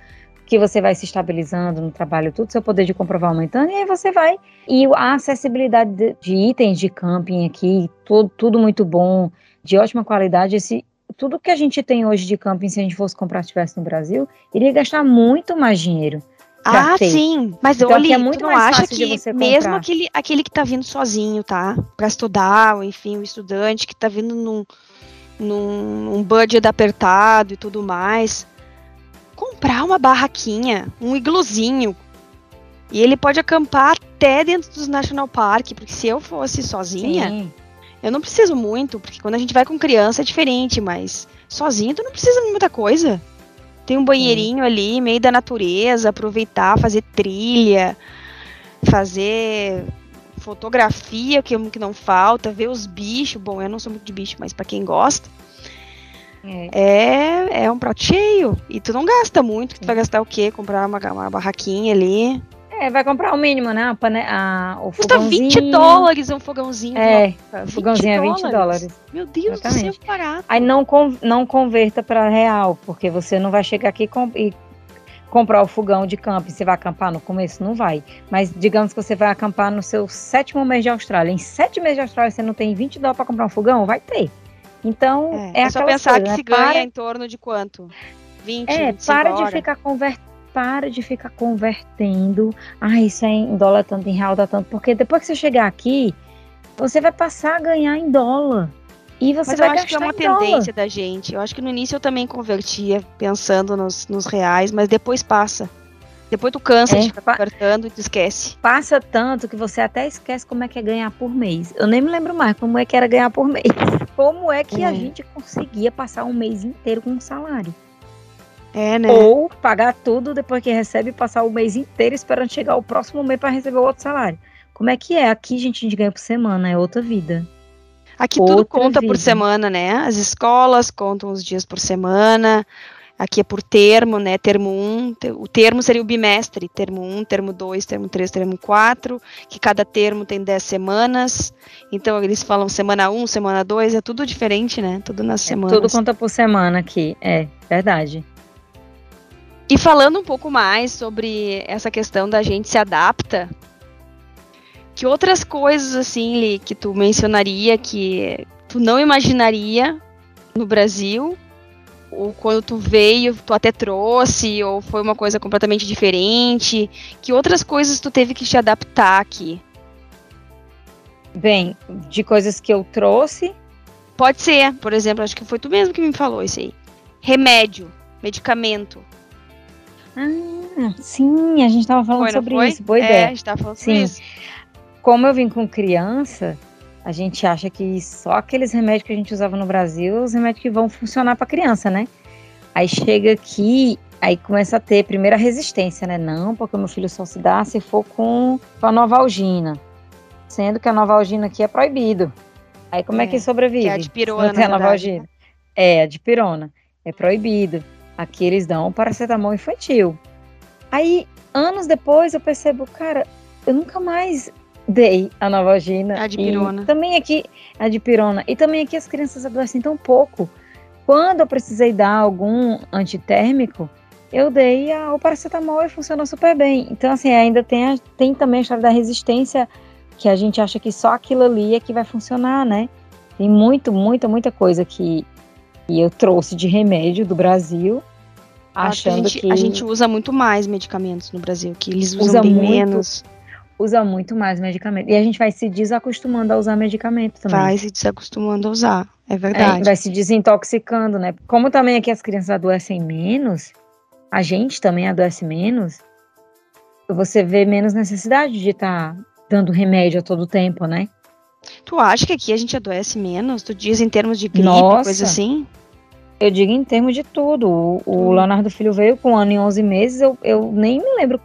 que você vai se estabilizando no trabalho, tudo, seu poder de compra vai aumentando, e aí você vai. E a acessibilidade de, de itens de camping aqui, tudo, tudo muito bom, de ótima qualidade. Esse, tudo que a gente tem hoje de camping, se a gente fosse comprar se estivesse no Brasil, iria gastar muito mais dinheiro. Ah, ter. sim. Mas Então, olha, é muito não acha que mesmo aquele, aquele que tá vindo sozinho, tá? Pra estudar, ou enfim, o estudante que tá vindo num, num, num budget apertado e tudo mais, comprar uma barraquinha, um igluzinho, e ele pode acampar até dentro dos National Park, porque se eu fosse sozinha, Sim. eu não preciso muito, porque quando a gente vai com criança é diferente, mas sozinho tu não precisa de muita coisa. Tem um banheirinho ali, meio da natureza, aproveitar, fazer trilha, fazer fotografia, que, que não falta, ver os bichos. Bom, eu não sou muito de bicho, mas para quem gosta, é. é. É, um prato cheio. E tu não gasta muito, tu vai gastar o quê? Comprar uma, uma barraquinha ali. É, vai comprar o mínimo, né? A pane... a, o Custa fogãozinho. 20 dólares um fogãozinho. É, o fogãozinho é 20 dólares. Meu Deus Exatamente. do céu, barato. Aí não, não converta para real, porque você não vai chegar aqui com, e comprar o fogão de camping. Você vai acampar no começo? Não vai. Mas digamos que você vai acampar no seu sétimo mês de Austrália. Em sete meses de Austrália você não tem 20 dólares para comprar um fogão? Vai ter. Então, é, é, é só pensar coisa, que né? se ganha para... em torno de quanto? 20, É, para de ficar convertendo para de ficar convertendo. Ah, isso é em dólar tanto, em real dá tanto. Porque depois que você chegar aqui, você vai passar a ganhar em dólar. E você Mas vai eu acho que é uma tendência dólar. da gente. Eu acho que no início eu também convertia pensando nos, nos reais, mas depois passa. Depois tu cansa é, de ficar convertendo e tu esquece. Passa tanto que você até esquece como é que é ganhar por mês. Eu nem me lembro mais como é que era ganhar por mês. Como é que é. a gente conseguia passar um mês inteiro com um salário? É, né? Ou pagar tudo depois que recebe e passar o mês inteiro esperando chegar o próximo mês para receber o outro salário. Como é que é? Aqui, gente, a gente ganha por semana, é outra vida. Aqui outra tudo conta vida. por semana, né? As escolas contam os dias por semana. Aqui é por termo, né? Termo 1, o termo seria o bimestre, termo 1, termo 2, termo 3, termo 4, que cada termo tem 10 semanas. Então eles falam semana 1, semana 2, é tudo diferente, né? Tudo nas é, semanas. Tudo conta por semana aqui, é verdade. E falando um pouco mais sobre essa questão da gente se adapta, que outras coisas assim, Li, que tu mencionaria que tu não imaginaria no Brasil? Ou quando tu veio, tu até trouxe, ou foi uma coisa completamente diferente? Que outras coisas tu teve que te adaptar aqui? Bem, de coisas que eu trouxe. Pode ser, por exemplo, acho que foi tu mesmo que me falou isso aí. Remédio, medicamento. Ah, sim, a gente estava falando foi, sobre foi? isso. Boa é, ideia. a gente estava falando sim. sobre isso. Como eu vim com criança, a gente acha que só aqueles remédios que a gente usava no Brasil, os remédios que vão funcionar para criança, né? Aí chega aqui, aí começa a ter primeira resistência, né? Não, porque o meu filho só se dá se for com, com a novalgina. Sendo que a novalgina aqui é proibido. Aí como é, é que sobrevive? Que é a de pirona, Não a novalgina. Né? É, a de pirona. É proibido. Aqui eles dão paracetamol infantil. Aí, anos depois, eu percebo, cara, eu nunca mais dei a Novalgina. A de pirona. E também aqui, a de pirona. E também aqui as crianças adoecem tão pouco. Quando eu precisei dar algum antitérmico, eu dei a, o paracetamol e funcionou super bem. Então, assim, ainda tem, a, tem também a história da resistência, que a gente acha que só aquilo ali é que vai funcionar, né? Tem muito, muita, muita coisa que, e eu trouxe de remédio do Brasil, achando a gente, que... A gente usa muito mais medicamentos no Brasil, que eles usam usa bem muito, menos. Usa muito mais medicamento. E a gente vai se desacostumando a usar medicamento também. Vai se desacostumando a usar, é verdade. É, vai se desintoxicando, né? Como também aqui as crianças adoecem menos, a gente também adoece menos, você vê menos necessidade de estar tá dando remédio a todo tempo, né? Tu acha que aqui a gente adoece menos? Tu diz em termos de gripe, Nossa. coisa assim? Eu digo em termos de tudo. O, o. Leonardo Filho veio com um ano e 11 meses, eu, eu nem me lembro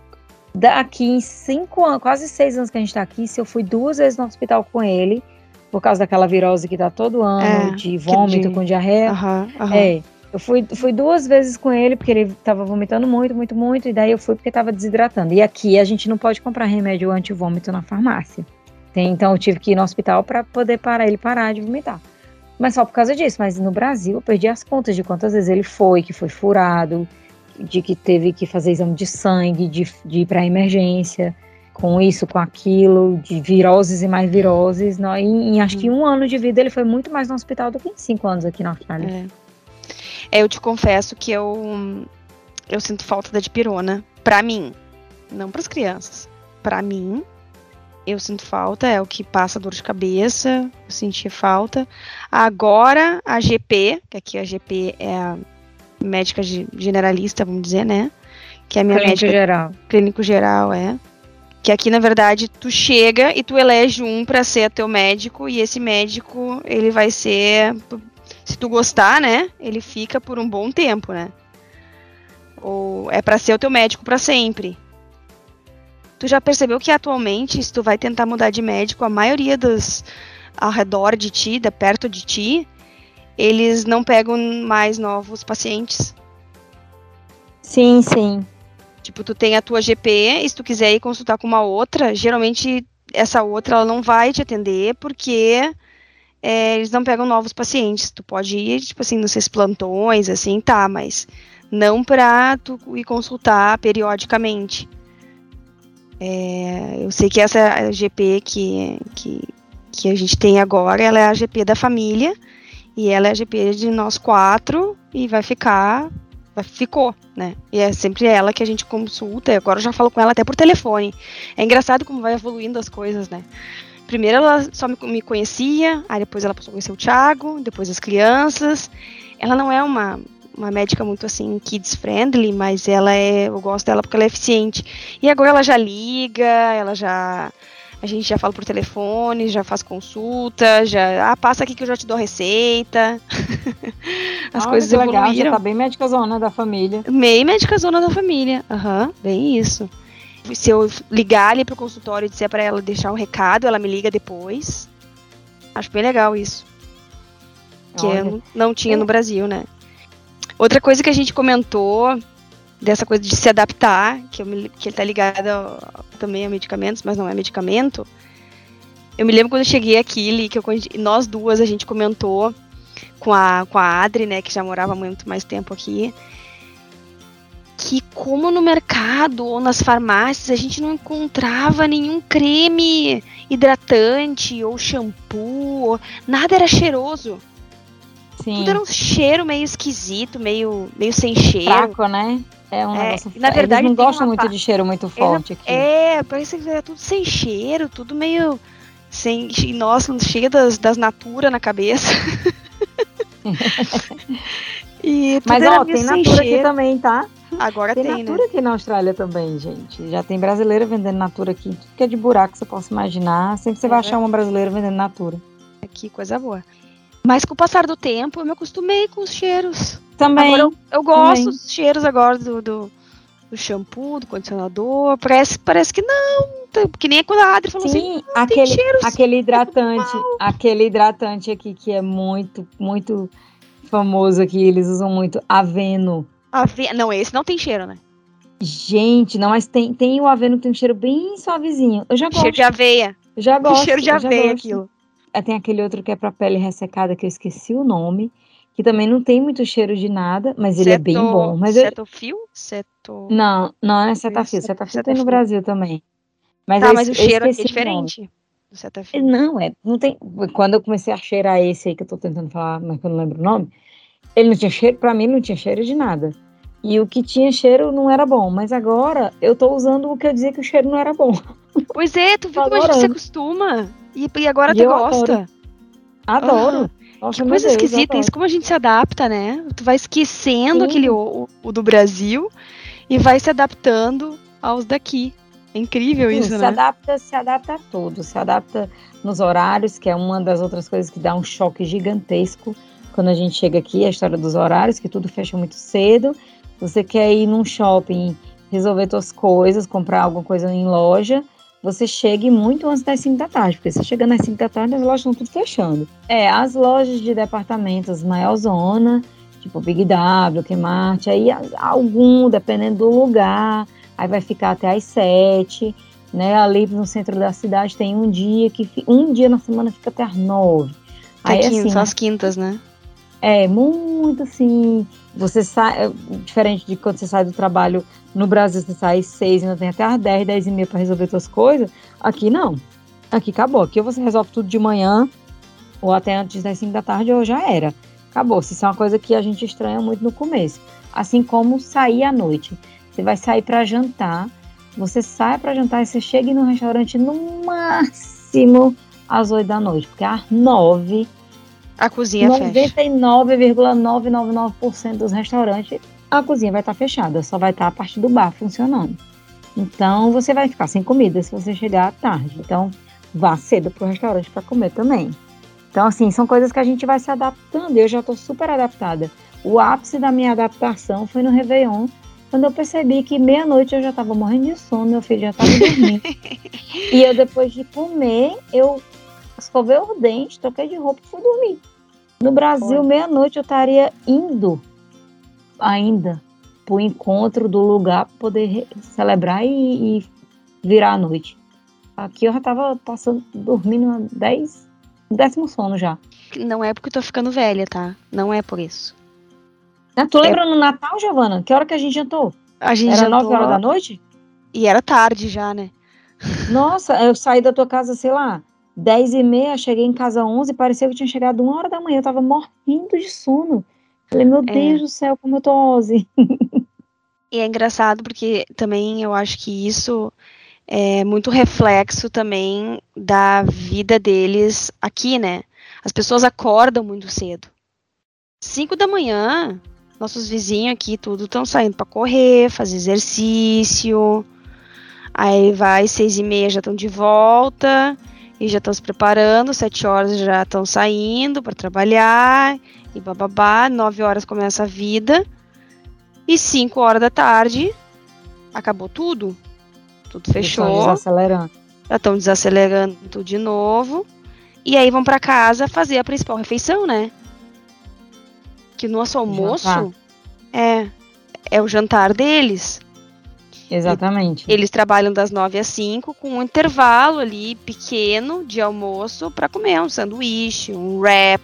daqui em cinco anos, quase seis anos que a gente tá aqui, se eu fui duas vezes no hospital com ele, por causa daquela virose que dá todo ano, é, de vômito de... com diarreia. Uhum, uhum. É. Eu fui, fui duas vezes com ele, porque ele tava vomitando muito, muito, muito, e daí eu fui porque tava desidratando. E aqui a gente não pode comprar remédio anti-vômito na farmácia. Então eu tive que ir no hospital para poder parar ele parar de vomitar. Mas só por causa disso. Mas no Brasil eu perdi as contas de quantas vezes ele foi, que foi furado, de que teve que fazer exame de sangue, de, de ir para emergência, com isso, com aquilo, de viroses e mais viroses. Não, em, em, acho que um ano de vida ele foi muito mais no hospital do que em cinco anos aqui na Austrália. É. é eu te confesso que eu, eu sinto falta da dipirona. Para mim, não para as crianças. Para mim, eu sinto falta, é o que passa dor de cabeça, eu senti falta. Agora, a GP, que aqui a GP é a médica generalista, vamos dizer, né? Que é a minha clínico médica. geral. Clínico geral, é. Que aqui, na verdade, tu chega e tu elege um para ser teu médico, e esse médico, ele vai ser. Se tu gostar, né? Ele fica por um bom tempo, né? Ou é para ser o teu médico para sempre Tu já percebeu que atualmente, se tu vai tentar mudar de médico, a maioria dos ao redor de ti, da perto de ti, eles não pegam mais novos pacientes. Sim, sim. Tipo, tu tem a tua GP, e se tu quiser ir consultar com uma outra, geralmente essa outra ela não vai te atender porque é, eles não pegam novos pacientes. Tu pode ir, tipo assim, nos seus plantões, assim, tá, mas não pra tu ir consultar periodicamente. É, eu sei que essa GP que, que, que a gente tem agora, ela é a GP da família, e ela é a GP de nós quatro, e vai ficar ficou, né? E é sempre ela que a gente consulta. Agora eu já falo com ela até por telefone. É engraçado como vai evoluindo as coisas, né? Primeiro ela só me conhecia, aí depois ela passou a conhecer o Thiago, depois as crianças. Ela não é uma, uma médica muito assim kids friendly, mas ela é, eu gosto dela porque ela é eficiente. E agora ela já liga, ela já a gente já fala por telefone, já faz consulta, já. Ah, passa aqui que eu já te dou receita. As Olha, coisas evoluíram. Legal, já tá bem médica zona da família. Bem médica zona da família. Aham, uhum, bem isso. Se eu ligar ali pro consultório e disser para ela deixar um recado, ela me liga depois. Acho bem legal isso. Que não tinha no Brasil, né? Outra coisa que a gente comentou dessa coisa de se adaptar, que, me, que ele tá ligado também a medicamentos, mas não é medicamento. Eu me lembro quando eu cheguei aqui, que eu, nós duas a gente comentou com a, com a Adri, né, que já morava muito mais tempo aqui, que como no mercado ou nas farmácias a gente não encontrava nenhum creme hidratante ou shampoo, nada era cheiroso. Sim. Tudo era um cheiro meio esquisito, meio, meio sem cheiro. Fraco, né? É um é, negócio Na verdade, Eles não gostam muito de cheiro muito forte aqui. É, parece que é tudo sem cheiro, tudo meio sem. Nossa, cheia das, das natura na cabeça. e Mas ó, tem natura cheiro. aqui também, tá? Agora tem, tem natura né? aqui na Austrália também, gente. Já tem brasileira vendendo natura aqui. Tudo que é de buraco que você possa imaginar. Sempre você é vai achar uma brasileira vendendo natura. Que coisa boa. Mas com o passar do tempo, eu me acostumei com os cheiros. Também. Eu, eu, gosto também. dos cheiros agora do, do, do, shampoo, do condicionador. Parece, parece que não. Que nem quando a Adri falou Sim, assim. aquele, aquele hidratante. aquele hidratante aqui que é muito, muito famoso aqui. Eles usam muito aveno. Ave... Não, esse não tem cheiro, né? Gente, não, mas tem, tem o aveno que tem um cheiro bem suavezinho. Eu já gosto. Cheiro de aveia. Eu já gosto. Cheiro de aveia aquilo. É, tem aquele outro que é para pele ressecada que eu esqueci o nome, que também não tem muito cheiro de nada, mas Ceto, ele é bem bom. Mas Cetofil? Ceto... Não, não é Cetafil. Cetafil tem no Brasil também. Mas, tá, eu, mas o cheiro é diferente. O não, é, não tem. Quando eu comecei a cheirar esse aí que eu tô tentando falar, mas que eu não lembro o nome, ele não tinha cheiro, para mim não tinha cheiro de nada. E o que tinha cheiro não era bom, mas agora eu tô usando o que eu dizia que o cheiro não era bom. Pois é, tu viu como a gente se acostuma? E, e agora e tu gosta. Adoro. adoro. Nossa, que coisa Deus, esquisita, isso como a gente se adapta, né? Tu vai esquecendo Sim. aquele o, o, do Brasil e vai se adaptando aos daqui. É incrível Sim, isso, se né? Adapta, se adapta a tudo, se adapta nos horários, que é uma das outras coisas que dá um choque gigantesco quando a gente chega aqui, a história dos horários, que tudo fecha muito cedo. Você quer ir num shopping, resolver suas coisas, comprar alguma coisa em loja, você chegue muito antes das 5 da tarde, porque você chegando às 5 da tarde, as lojas estão tudo fechando. É, as lojas de departamentos maior zona, tipo Big W, Kmart, aí algum, dependendo do lugar, aí vai ficar até às 7, né? Ali no centro da cidade tem um dia que um dia na semana fica até às 9. Aí, assim, são as quintas, né? É, muito assim. Você sai. É, diferente de quando você sai do trabalho no Brasil, você sai às seis, ainda tem até às 10, 10 e meia para resolver suas coisas. Aqui não. Aqui acabou. Aqui você resolve tudo de manhã, ou até antes das 5 da tarde, ou já era. Acabou. Isso é uma coisa que a gente estranha muito no começo. Assim como sair à noite. Você vai sair para jantar, você sai para jantar e você chega no restaurante no máximo às 8 da noite, porque às 9 a cozinha 99,999% dos restaurantes, a cozinha vai estar fechada, só vai estar a parte do bar funcionando. Então você vai ficar sem comida se você chegar à tarde. Então vá cedo para o restaurante para comer também. Então, assim, são coisas que a gente vai se adaptando. Eu já estou super adaptada. O ápice da minha adaptação foi no Réveillon, Quando eu percebi que meia-noite eu já estava morrendo de sono, meu filho já estava dormindo. e eu, depois de comer, eu escovei o dente, troquei de roupa e fui dormir. No Brasil, meia-noite eu estaria indo ainda para o encontro do lugar para poder celebrar e, e, virar a noite. Aqui eu já estava passando, dormindo 10, décimo sono já. Não é porque eu tô ficando velha, tá? Não é por isso. Ah, tu lembra é... no Natal, Giovana? Que hora que a gente jantou? A gente Era jantou... 9 horas da noite? E era tarde já, né? Nossa, eu saí da tua casa, sei lá, 10 e meia, cheguei em casa 11, parecia que eu tinha chegado uma hora da manhã, eu tava morrendo de sono. Falei, meu é. Deus do céu, como eu tô ose. E é engraçado porque também eu acho que isso é muito reflexo também da vida deles aqui, né? As pessoas acordam muito cedo. 5 da manhã, nossos vizinhos aqui tudo estão saindo para correr, fazer exercício. Aí vai seis e meia já estão de volta e já estão se preparando. Sete horas já estão saindo para trabalhar e bababá. Nove horas começa a vida e cinco horas da tarde acabou tudo. Tudo fechou. Estão desacelerando. Já estão desacelerando tudo de novo. E aí vão para casa fazer a principal refeição, né? que o nosso almoço é, é o jantar deles. Exatamente. Eles trabalham das 9 às 5 com um intervalo ali pequeno de almoço para comer um sanduíche, um wrap,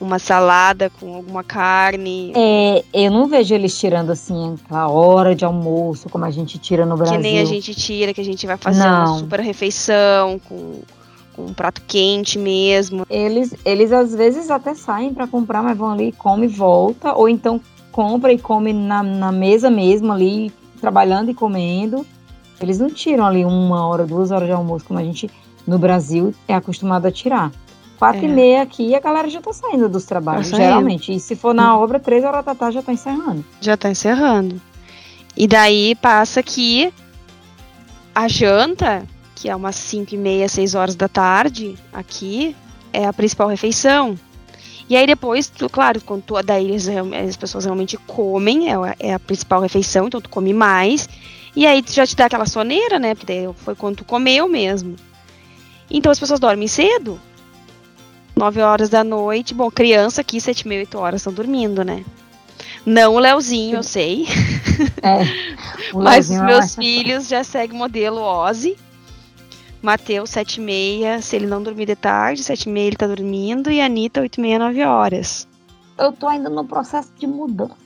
uma salada com alguma carne. É, eu não vejo eles tirando assim a hora de almoço como a gente tira no Brasil. Que nem a gente tira, que a gente vai fazer não. uma super refeição com um prato quente mesmo. Eles, eles às vezes até saem para comprar, mas vão ali, come e volta, ou então compra e come na, na mesa mesmo ali, trabalhando e comendo. Eles não tiram ali uma hora, duas horas de almoço, como a gente no Brasil é acostumado a tirar. Quatro é. e meia aqui a galera já tá saindo dos trabalhos, tá geralmente. E se for na obra, três horas da tarde já tá encerrando. Já tá encerrando. E daí passa que a janta que é umas 5 e meia, 6 horas da tarde, aqui, é a principal refeição. E aí depois, tu, claro, quando tu, daí eles, as pessoas realmente comem, é, é, a principal refeição, então tu come mais. E aí tu já te dá aquela soneira, né? Porque daí foi quando tu comeu mesmo. Então as pessoas dormem cedo. 9 horas da noite. Bom, criança aqui, 7 e meia, 8 horas estão dormindo, né? Não o Leozinho, eu sei. É, Mas os meus filhos já seguem o modelo Ozzy. Mateus, 7 e meia, se ele não dormir de tarde, 7 e meia ele tá dormindo, e a Anitta, 8 e meia, 9 horas. Eu tô ainda no processo de mudança.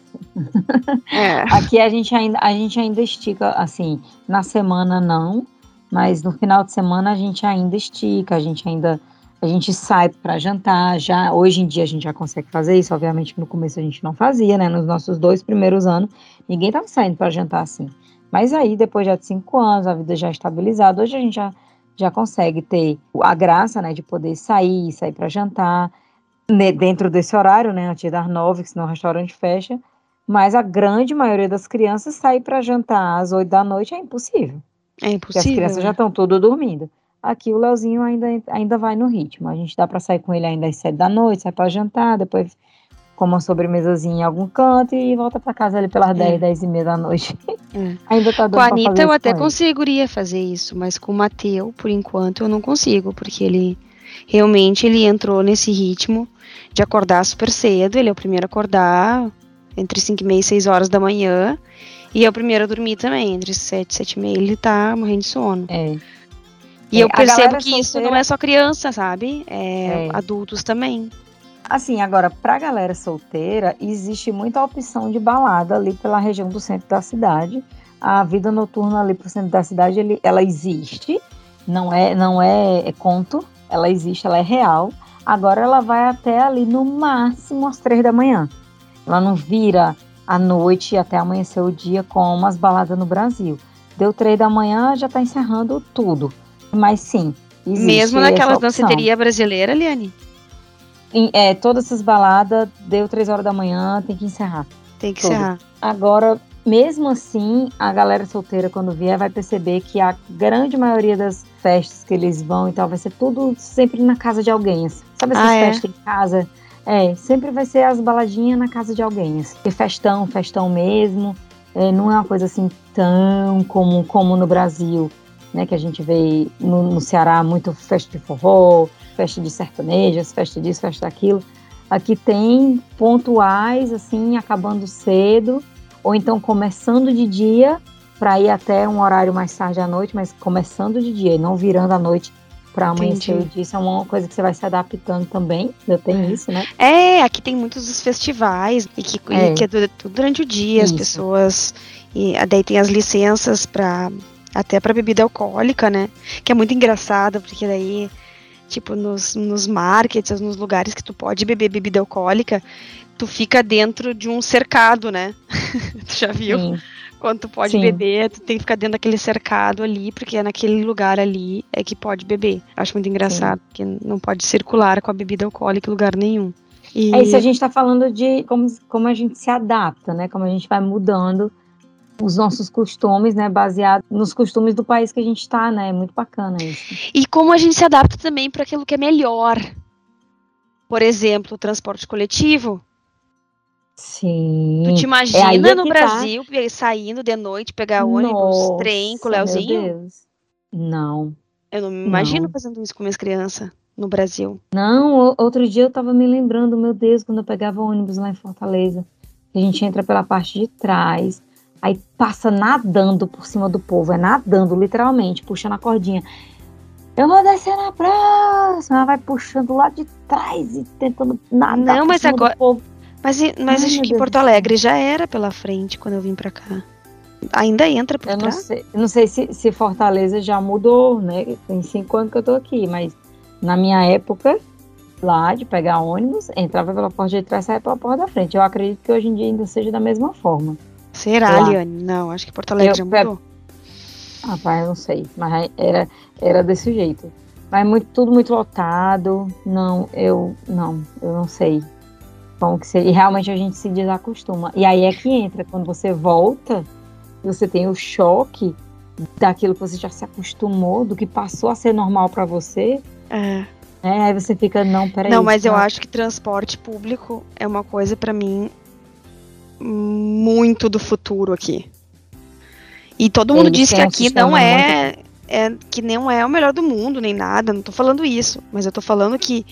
É. Aqui a gente, ainda, a gente ainda estica, assim, na semana não, mas no final de semana a gente ainda estica, a gente ainda a gente sai para jantar, já hoje em dia a gente já consegue fazer isso, obviamente no começo a gente não fazia, né? Nos nossos dois primeiros anos, ninguém tava saindo para jantar assim. Mas aí depois já de cinco anos, a vida já estabilizada, hoje a gente já já consegue ter a graça, né, de poder sair, sair para jantar, né, dentro desse horário, né, antes das nove, que senão o restaurante fecha. Mas a grande maioria das crianças sair para jantar às oito da noite é impossível. É impossível. Porque as crianças né? já estão todas dormindo. Aqui o Leozinho ainda, ainda vai no ritmo. A gente dá para sair com ele ainda às sete da noite, sai para jantar, depois como uma sobremesazinha em algum canto e volta para casa ali pelas é. 10, 10 e meia da noite. É. Ainda tá dando Com a Anitta eu até conseguiria fazer isso, mas com o Mateu, por enquanto, eu não consigo, porque ele realmente ele entrou nesse ritmo de acordar super cedo, ele é o primeiro a acordar entre 5 e meia e 6 horas da manhã, e é o primeiro a dormir também, entre 7 e 7 e meia, ele tá morrendo de sono. É. E é, eu percebo que solteira... isso não é só criança, sabe? É, é. adultos também. Assim, agora, pra galera solteira, existe muita opção de balada ali pela região do centro da cidade. A vida noturna ali pro centro da cidade, ele, ela existe, não é, não é, é conto, ela existe, ela é real. Agora ela vai até ali no máximo às três da manhã. Ela não vira à noite até amanhecer o dia como as baladas no Brasil. Deu três da manhã, já está encerrando tudo. Mas sim, existe Mesmo naquela danceteria brasileira, Liane? É, todas essas baladas, deu três horas da manhã, tem que encerrar. Tem que tudo. encerrar. Agora, mesmo assim, a galera solteira, quando vier, vai perceber que a grande maioria das festas que eles vão e tal, vai ser tudo sempre na casa de alguém. Assim. Sabe essas ah, é? festas em casa? É, sempre vai ser as baladinhas na casa de alguém. Assim. Festão, festão mesmo. é, não é uma coisa assim tão comum como no Brasil, né? Que a gente vê no, no Ceará muito festa de forró, festa de sertanejas, festa disso, festa daquilo. Aqui tem pontuais, assim, acabando cedo, ou então começando de dia para ir até um horário mais tarde à noite, mas começando de dia e não virando à noite para amanhecer o dia. Isso é uma coisa que você vai se adaptando também. Eu tenho é. isso, né? É, aqui tem muitos os festivais e que é, e que é durante o dia, isso. as pessoas. E daí tem as licenças para até para bebida alcoólica, né? Que é muito engraçado, porque daí, tipo, nos, nos markets, nos lugares que tu pode beber bebida alcoólica, tu fica dentro de um cercado, né? tu já viu? Sim. Quando tu pode Sim. beber, tu tem que ficar dentro daquele cercado ali, porque é naquele lugar ali é que pode beber. Acho muito engraçado, Sim. porque não pode circular com a bebida alcoólica em lugar nenhum. E... É isso, a gente está falando de como, como a gente se adapta, né? Como a gente vai mudando os nossos costumes, né? Baseado nos costumes do país que a gente está, né? É muito bacana isso. E como a gente se adapta também para aquilo que é melhor. Por exemplo, o transporte coletivo Sim. Tu te é imagina é no Brasil tá. saindo de noite, pegar ônibus, Nossa, trem com o Leozinho? Não. Eu não me imagino não. fazendo isso com minhas crianças no Brasil. Não, outro dia eu tava me lembrando, meu Deus, quando eu pegava ônibus lá em Fortaleza. A gente entra pela parte de trás, aí passa nadando por cima do povo, é nadando, literalmente, puxando a cordinha. Eu vou descer na próxima, ela vai puxando lá de trás e tentando nadar. Não, mas agora. Mas, mas Ai, acho que Porto Alegre já era pela frente quando eu vim para cá. Ainda entra por eu trás? Não sei, não sei se, se, Fortaleza já mudou, né? Tem cinco anos que eu tô aqui, mas na minha época, lá de pegar ônibus, entrava pela porta de trás e saia pela porta da frente. Eu acredito que hoje em dia ainda seja da mesma forma. Será, Liane? Não, acho que Porto Alegre eu, já mudou. Rapaz, não sei, mas era, era desse jeito. Mas muito, tudo muito lotado. Não, eu não, eu não sei como que seria. E realmente a gente se desacostuma. E aí é que entra, quando você volta, você tem o choque daquilo que você já se acostumou, do que passou a ser normal para você. É. É, aí você fica, não, peraí. Não, mas eu acho que transporte público é uma coisa para mim muito do futuro aqui. E todo mundo diz que aqui não é, é que não é o melhor do mundo, nem nada, não tô falando isso, mas eu tô falando que,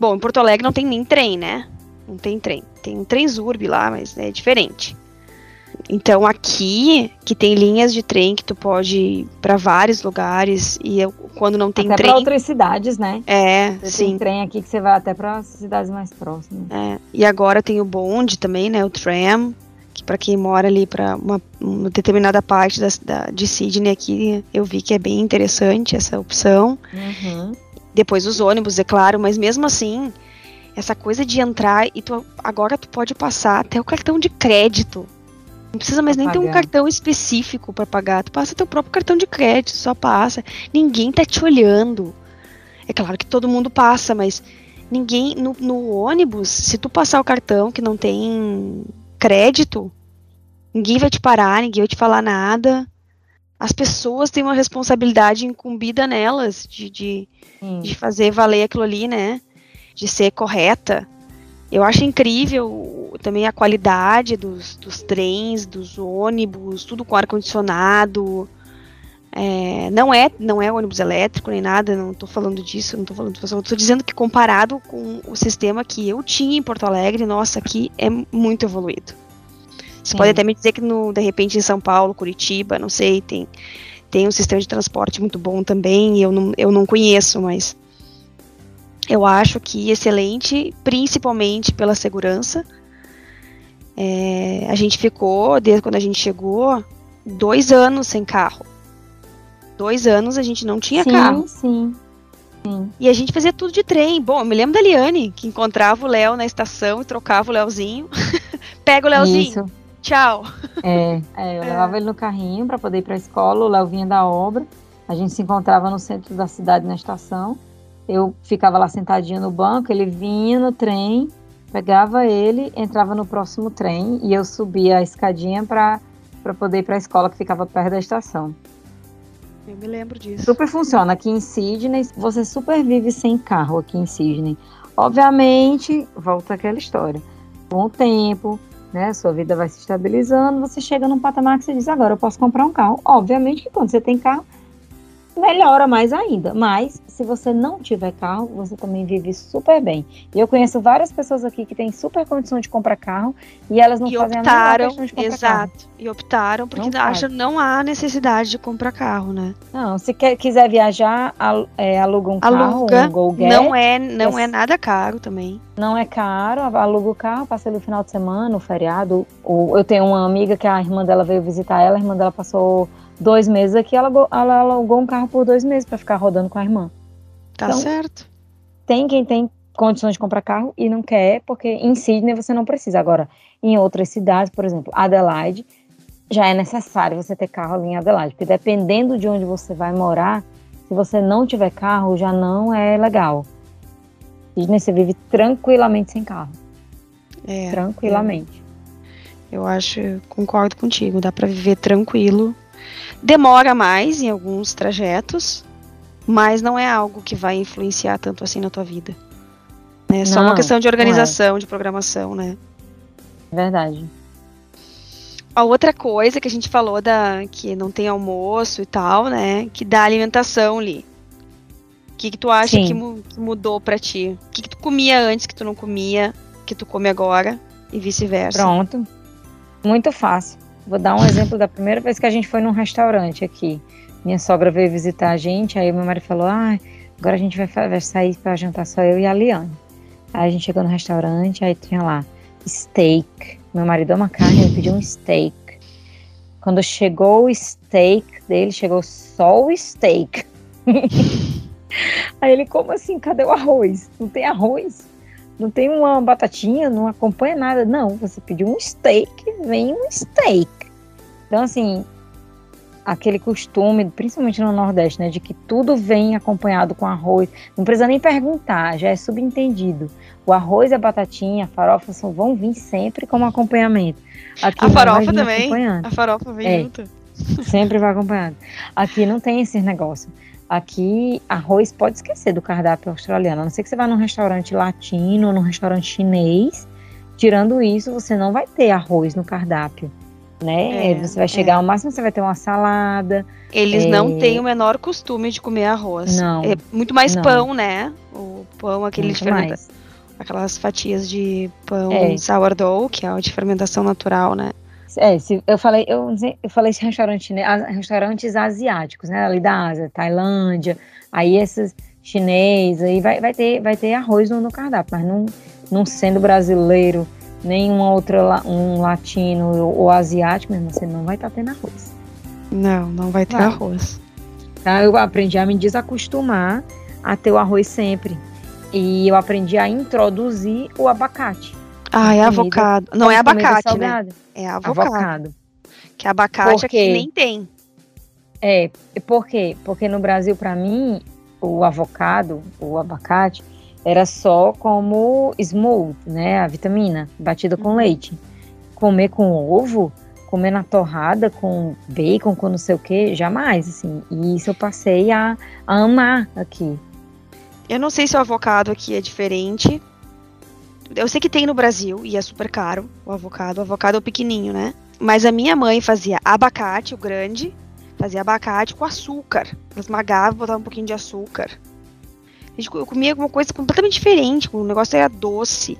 bom, em Porto Alegre não tem nem trem, né? não tem trem. Tem um Transurb lá, mas é diferente. Então aqui, que tem linhas de trem que tu pode ir para vários lugares e eu, quando não tem até trem. Para outras cidades, né? É, você sim. Tem trem aqui que você vai até para cidades mais próximas. É. E agora tem o bonde também, né? O tram, que para quem mora ali para uma, uma, determinada parte da, da, de Sydney aqui, eu vi que é bem interessante essa opção. Uhum. Depois os ônibus, é claro, mas mesmo assim essa coisa de entrar e tu agora tu pode passar até o cartão de crédito. Não precisa mais nem ter um cartão específico para pagar. Tu passa teu próprio cartão de crédito, só passa. Ninguém tá te olhando. É claro que todo mundo passa, mas ninguém no, no ônibus, se tu passar o cartão que não tem crédito, ninguém vai te parar, ninguém vai te falar nada. As pessoas têm uma responsabilidade incumbida nelas de, de, de fazer valer aquilo ali, né? de ser correta. Eu acho incrível também a qualidade dos, dos trens, dos ônibus, tudo com ar condicionado. É, não é não é ônibus elétrico nem nada, não estou falando disso, não estou falando, estou dizendo que comparado com o sistema que eu tinha em Porto Alegre, nossa, aqui é muito evoluído. Você pode até me dizer que no, de repente em São Paulo, Curitiba, não sei, tem tem um sistema de transporte muito bom também, eu não, eu não conheço, mas eu acho que excelente, principalmente pela segurança. É, a gente ficou, desde quando a gente chegou, dois anos sem carro. Dois anos a gente não tinha sim, carro. Sim, sim. E a gente fazia tudo de trem. Bom, eu me lembro da Liane, que encontrava o Léo na estação e trocava o Léozinho. Pega o Léozinho. Isso. Tchau. É, é eu é. levava ele no carrinho para poder ir para a escola, o Léo vinha da obra. A gente se encontrava no centro da cidade na estação. Eu ficava lá sentadinha no banco, ele vinha no trem, pegava ele, entrava no próximo trem e eu subia a escadinha para poder ir para a escola que ficava perto da estação. Eu me lembro disso. Super funciona. Aqui em Sydney, você super vive sem carro aqui em Sydney. Obviamente, volta aquela história. Com o tempo, né? Sua vida vai se estabilizando, você chega num patamar que você diz, agora eu posso comprar um carro. Obviamente que quando você tem carro, melhora mais ainda. Mas se você não tiver carro, você também vive super bem. E eu conheço várias pessoas aqui que têm super condição de comprar carro e elas não e fazem optaram, a de comprar exato. carro. E optaram porque Não acham não há necessidade de comprar carro, né? Não, se quer, quiser viajar, al- é, aluga um carro, Aluga, um Gol Get. não é, não Yes. é nada caro também. Não é caro, aluga o carro, passa ali o final de semana, o feriado. Eu tenho uma amiga que a irmã dela veio visitar ela, a irmã dela passou dois meses aqui, ela, alugou- ela alugou um carro por dois meses para ficar rodando com a irmã. Tá Então, certo. Tem quem tem condições de comprar carro e não quer, porque em Sydney você não precisa. Agora, em outras cidades, por exemplo, Adelaide, já é necessário você ter carro ali em Adelaide, porque dependendo de onde você vai morar, se você não tiver carro, já não é legal. Sydney você vive tranquilamente sem carro. É, tranquilamente. Eu acho, eu concordo contigo, dá pra viver tranquilo. Demora mais em alguns trajetos, mas não é algo que vai influenciar tanto assim na tua vida. É só uma Não, questão de é. organização, de programação, né? Verdade. A outra coisa que a gente falou da que não tem almoço e tal, né? Que dá alimentação ali. O que, que tu acha que, mu- que mudou pra ti? O que, que tu comia antes que tu não comia, que tu come agora e vice-versa? Pronto. Muito fácil. Vou dar um exemplo da primeira vez que a gente foi num restaurante aqui. Minha sogra veio visitar a gente, aí meu marido falou: ah, agora a gente vai, vai sair para jantar só eu e a Liane. Aí a gente chegou no restaurante, aí tinha lá steak. Meu marido ama carne, ele pediu um steak. Quando chegou o steak dele, chegou só o steak. aí ele, como assim? Cadê o arroz? Não tem arroz? Não tem uma batatinha, não acompanha nada. Não, você pediu um steak, vem um steak. Então, assim, aquele costume, principalmente no Nordeste, né, de que tudo vem acompanhado com arroz. Não precisa nem perguntar, já é subentendido. O arroz a batatinha, a farofa só vão vir sempre como acompanhamento. Aqui A farofa também. A farofa vem É. junto. Sempre vai acompanhado. Aqui não tem esse negócio. Aqui, arroz pode esquecer do cardápio australiano. A não ser que você vá num restaurante latino ou num restaurante chinês. Tirando isso, você não vai ter arroz no cardápio. Né? É, você vai chegar, ao máximo você vai ter uma salada. Eles É. não têm o menor costume de comer arroz. Não, É muito mais não. pão, né? O pão, aquele de muito fermenta- mais. aquelas fatias de pão É. sourdough, que é o de fermentação natural, né? É, se, eu falei, eu, eu falei esse restaurante, né, restaurantes asiáticos, né, ali da Ásia, Tailândia, aí esses chinês, aí vai, vai ter, vai ter arroz no, no cardápio, mas não, não sendo brasileiro, outra, la- um latino ou, asiático, mesmo, você não vai estar tendo arroz. Não, não vai ter Vai. arroz. Tá? Eu aprendi a me desacostumar a ter o arroz sempre. E eu aprendi a introduzir o abacate. Ah, é avocado. Não é abacate, né? É avocado. Avocado. Que abacate Por aqui nem tem. É, por quê? Porque no Brasil, para mim, o avocado, o abacate, era só como smooth, né? A vitamina, batida com leite. Comer com ovo, comer na torrada, com bacon, com não sei o quê, jamais, assim. E isso eu passei a, a amar aqui. Eu não sei se o avocado aqui é diferente. Eu sei que tem no Brasil e é super caro o avocado. O avocado é o pequenininho, né? Mas a minha mãe fazia abacate, o grande, fazia abacate com açúcar. Ela esmagava, botava um pouquinho de açúcar. Gente- Eu comia alguma coisa completamente diferente, o negócio era doce.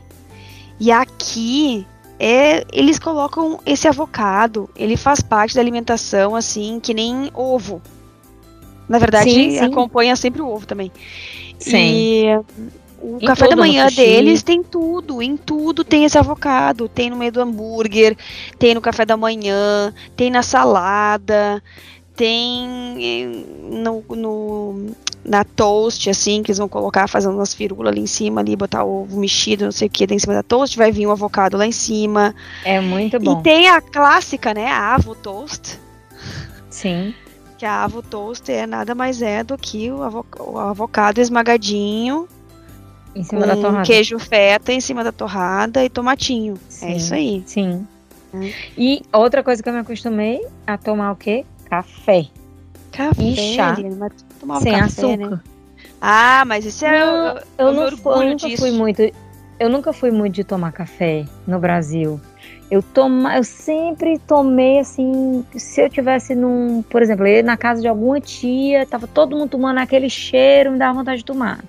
E aqui é, eles colocam esse avocado, ele faz parte da alimentação, assim, que nem ovo. Na verdade, Sim, sim. acompanha sempre o ovo também. Sim. E o Em café da manhã deles tem tudo, em tudo tem esse avocado, tem no meio do hambúrguer, tem no café da manhã, tem na salada, tem eh, no, no- na toast, assim, que eles vão colocar fazendo umas firulas ali em cima, ali, botar ovo mexido, não sei o que, em cima da toast, vai vir um avocado lá em cima. É muito bom. E tem a clássica, né, a Avo Toast, Sim. que a Avo Toast é nada mais é do que o, avo- o avocado esmagadinho Em cima da torrada. queijo feta em cima da torrada e tomatinho. Sim. É isso aí. Sim. Hum. E outra coisa que eu me acostumei a tomar o quê? Café. Café, E chá. Sem café, açúcar. Né? Ah, mas isso é. Não, eu, Eu, não fui, eu nunca disso. fui muito. Eu nunca fui muito de tomar café no Brasil. Eu, toma, eu sempre tomei assim, se eu tivesse num, por exemplo, na casa de alguma tia, tava todo mundo tomando aquele cheiro, me dava vontade de tomar.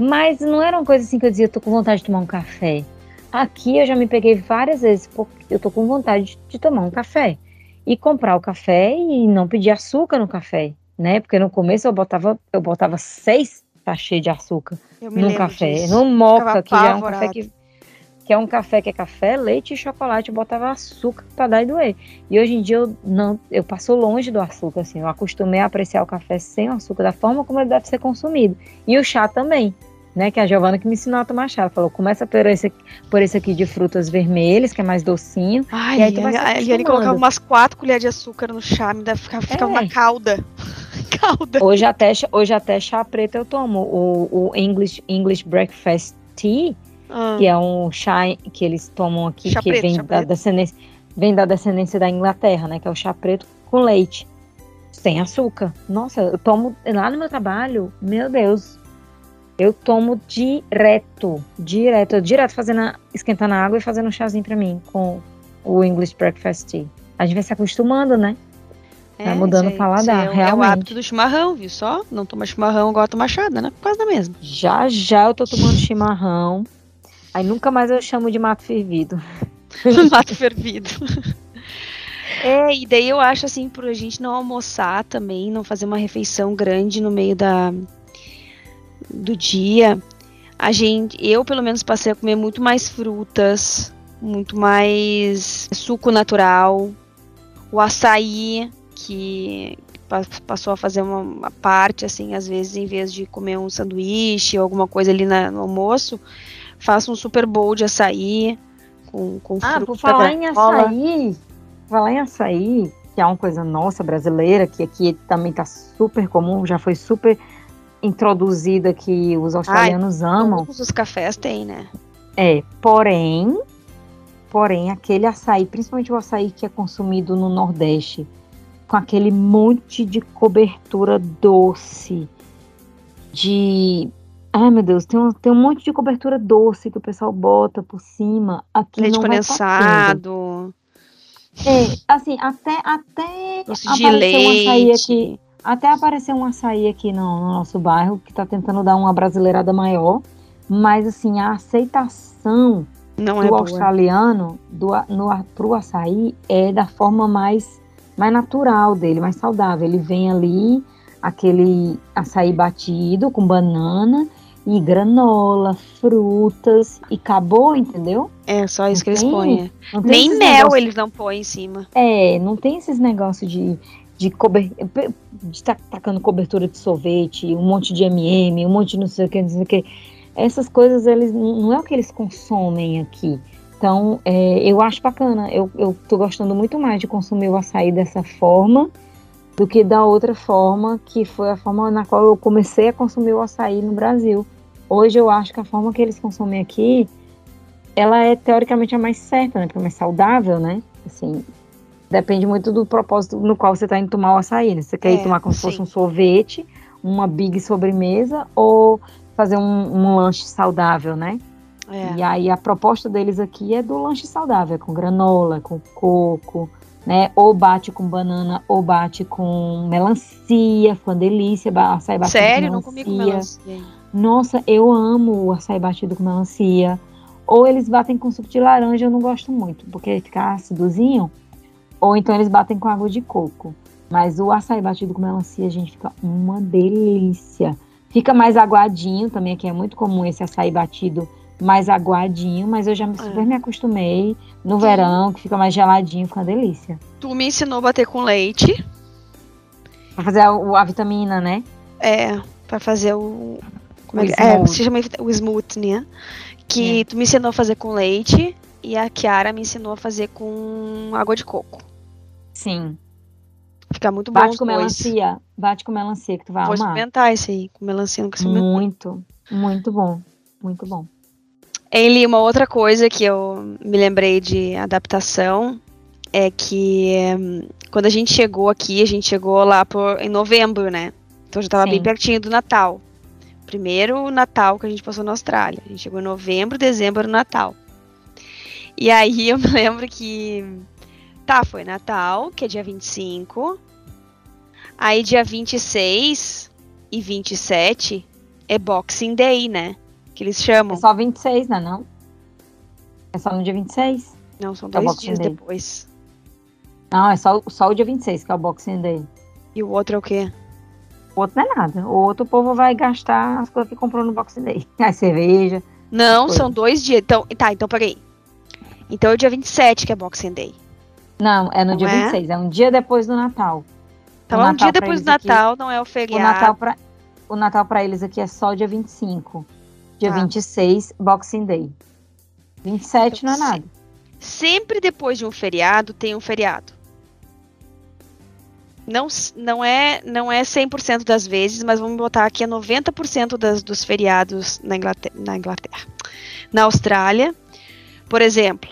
Mas não era uma coisa assim que eu dizia, tô com vontade de tomar um café. Aqui eu já me peguei várias vezes, porque eu tô com vontade de, de tomar um café. E comprar o café e não pedir açúcar no café, né? Porque no começo eu botava, eu botava seis sachês de açúcar no café. Disso. No moca, que é um café que que é um café que é café, leite e chocolate, eu botava açúcar para dar e doer. E hoje em dia eu não, eu passo longe do açúcar, assim, eu acostumei a apreciar o café sem o açúcar, da forma como ele deve ser consumido. E o chá também, né, que é a Giovana que me ensinou a tomar chá, ela falou, começa por esse, por esse aqui de frutas vermelhas, que é mais docinho, Ai, e aí tu vai a Eliane colocava umas quatro colheres de açúcar no chá, me dá, ficar, ficar é. uma calda. calda. Hoje até, hoje até chá preto eu tomo, o, o English, English Breakfast Tea, ah. que é um chá que eles tomam aqui, chá que preto, vem, da descendência, vem da descendência da Inglaterra, né? Que é o chá preto com leite, sem açúcar. Nossa, eu tomo lá no meu trabalho, meu Deus, eu tomo direto, direto, direto fazendo, esquentando a água e fazendo um chazinho para mim com o English Breakfast Tea. A gente vai se acostumando, né? Tá é, mudando o paladar, é, realmente. É o hábito do chimarrão, viu só? Não toma chimarrão igual toma chada, né? Por causa da mesma. Já, já eu tô tomando chimarrão. Aí nunca mais eu chamo de mato fervido. mato fervido. É, e daí eu acho assim, por a gente não almoçar também, não fazer uma refeição grande no meio da do dia, a gente, eu pelo menos passei a comer muito mais frutas, muito mais suco natural, o açaí que passou a fazer uma, uma parte assim, às vezes em vez de comer um sanduíche ou alguma coisa ali na, no almoço, faço um super bowl de açaí com, com Ah, por falar em açaí, falar em açaí, que é uma coisa nossa brasileira, que aqui também tá super comum, já foi super introduzida que os australianos Ai, amam. Todos os cafés têm, né? É, porém, porém, aquele açaí, principalmente o açaí que é consumido no Nordeste, com aquele monte de cobertura doce, de Ai, meu Deus, tem um, tem um monte de cobertura doce que o pessoal bota por cima. Aqui Leite não condensado. É, assim, até, até Doce de leite. um açaí aqui. Até apareceu um açaí aqui no, no nosso bairro que tá tentando dar uma brasileirada maior. Mas, assim, a aceitação não do é australiano do, no, pro açaí é da forma mais, mais natural dele, mais saudável. Ele vem ali, aquele açaí batido com banana e granola, frutas e acabou, entendeu? É só isso não que tem, eles põem. Nem mel negócio... eles não põem em cima. É, não tem esses negócios de de, cober... de tacando cobertura de sorvete, um monte de MM, um monte de não sei o que, não sei o que. Essas coisas eles não é o que eles consomem aqui. Então, é, eu acho bacana. Eu, eu tô gostando muito mais de consumir o açaí dessa forma do que da outra forma, que foi a forma na qual eu comecei a consumir o açaí no Brasil. Hoje eu acho que a forma que eles consomem aqui, ela é teoricamente a mais certa, né? Porque é mais saudável, né? Assim, depende muito do propósito no qual você está indo tomar o açaí, né? Você quer é, ir tomar como se fosse um sorvete, uma big sobremesa ou fazer um, um lanche saudável, né? É. E aí a proposta deles aqui é do lanche saudável, com granola, com coco, né? Ou bate com banana, ou bate com melancia, foi uma delícia, açaí batido Sério? com melancia. Não comi com melancia. Nossa, eu amo o açaí batido com melancia. Ou eles batem com suco de laranja, eu não gosto muito, porque fica acidozinho. Ou então eles batem com água de coco. Mas o açaí batido com melancia, gente, fica uma delícia. Fica mais aguadinho também, que é muito comum esse açaí batido mais aguadinho, mas eu já é. super me acostumei no verão, que fica mais geladinho, fica uma delícia. Tu me ensinou a bater com leite. Pra fazer a, a vitamina, né? É, pra fazer o. Como o é, é, se chama o smooth, né? Que é. tu me ensinou a fazer com leite e a Kiara me ensinou a fazer com água de coco. Sim. Fica muito bom. Bate com dois. melancia. Bate com melancia que tu vai Vou amar. Vou experimentar esse aí. Com melancia nunca experimentei. Muito, muito bom. Muito bom. Ele, uma outra coisa que eu me lembrei de adaptação é que hum, quando a gente chegou aqui, a gente chegou lá por, em novembro, né? Então já tava Sim. bem pertinho do Natal. Primeiro Natal que a gente passou na Austrália. A gente chegou em novembro, dezembro, no Natal. E aí eu me lembro que. Tá, foi Natal, que é dia 25. Aí dia 26 e 27 é Boxing Day, né? Que eles chamam. É só 26, né? Não? É só no dia 26? Não, são É dois Boxing dias Day. depois. Não, é só, só o dia 26, que é o Boxing Day. E o outro é o quê? O outro não é nada. O outro o povo vai gastar as coisas que comprou no Boxing Day. A cerveja. Não, são dois dias. Então, tá, então peraí. Então é o dia 27 que é Boxing Day. Não, é no Não dia é? 26. É um dia depois do Natal. Então O é um Natal dia depois do eles aqui- Natal, não é o O feriado. Natal, pra, o Natal pra eles aqui é só dia 25. Dia Tá. 26, Boxing Day. 27 não é Então, nada. Sempre depois de um feriado tem um feriado. Não, não é não é 100% das vezes, mas vamos botar aqui é 90% das, dos feriados na Inglaterra, na Inglaterra. Na Austrália, por exemplo,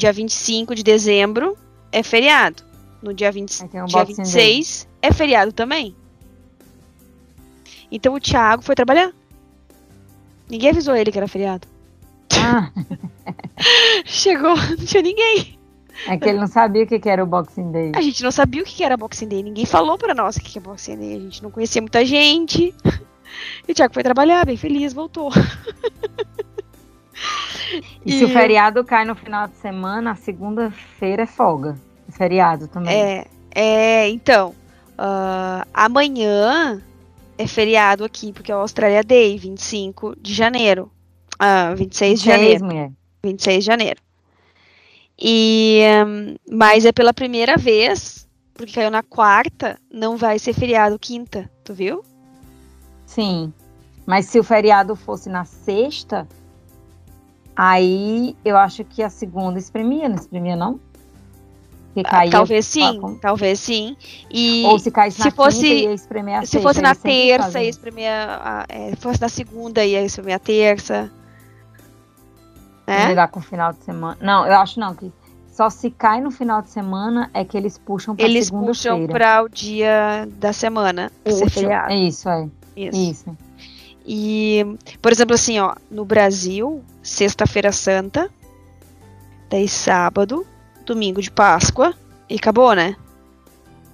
dia 25 de dezembro é feriado. No dia, 20, Aí tem um dia Boxing 26 é feriado também. Então o Thiago foi trabalhar. Ninguém avisou ele que era feriado. Ah, Chegou, não tinha ninguém. é que ele não sabia o que que era o Boxing Day. A gente não sabia o que que era Boxing Day. Ninguém falou pra nós o que que é Boxing Day. A gente não conhecia muita gente. E o Thiago foi trabalhar, bem feliz, voltou. E se o feriado cai no final de semana, a segunda-feira é folga. É feriado também. É, é então. ah, amanhã é feriado aqui, porque é o Australia Day, 25 de janeiro. Ah, 26 de Seis, janeiro. mulher. 26 de janeiro. E, hum, mas é pela primeira vez, porque caiu na quarta, não vai ser feriado quinta, tu viu? Sim. Mas se o feriado fosse na sexta, aí eu acho que a segunda espremia, não espremia, não? Que caía, talvez sim, ah, talvez sim. E Ou se caísse se na fosse- quinta, ia espremer a se sexta. fosse na terça, ia espremer a, é, se fosse na segunda, ia espremer a terça. Né? dá com o final de semana. Não, eu acho não, que só se cai no final de semana é que eles puxam pra Eles puxam segunda-feira. para o dia da semana ser feriado. É isso, é. Isso. Isso. E, por exemplo, assim, ó, no Brasil, sexta-feira santa, daí sábado, domingo de Páscoa e acabou, né?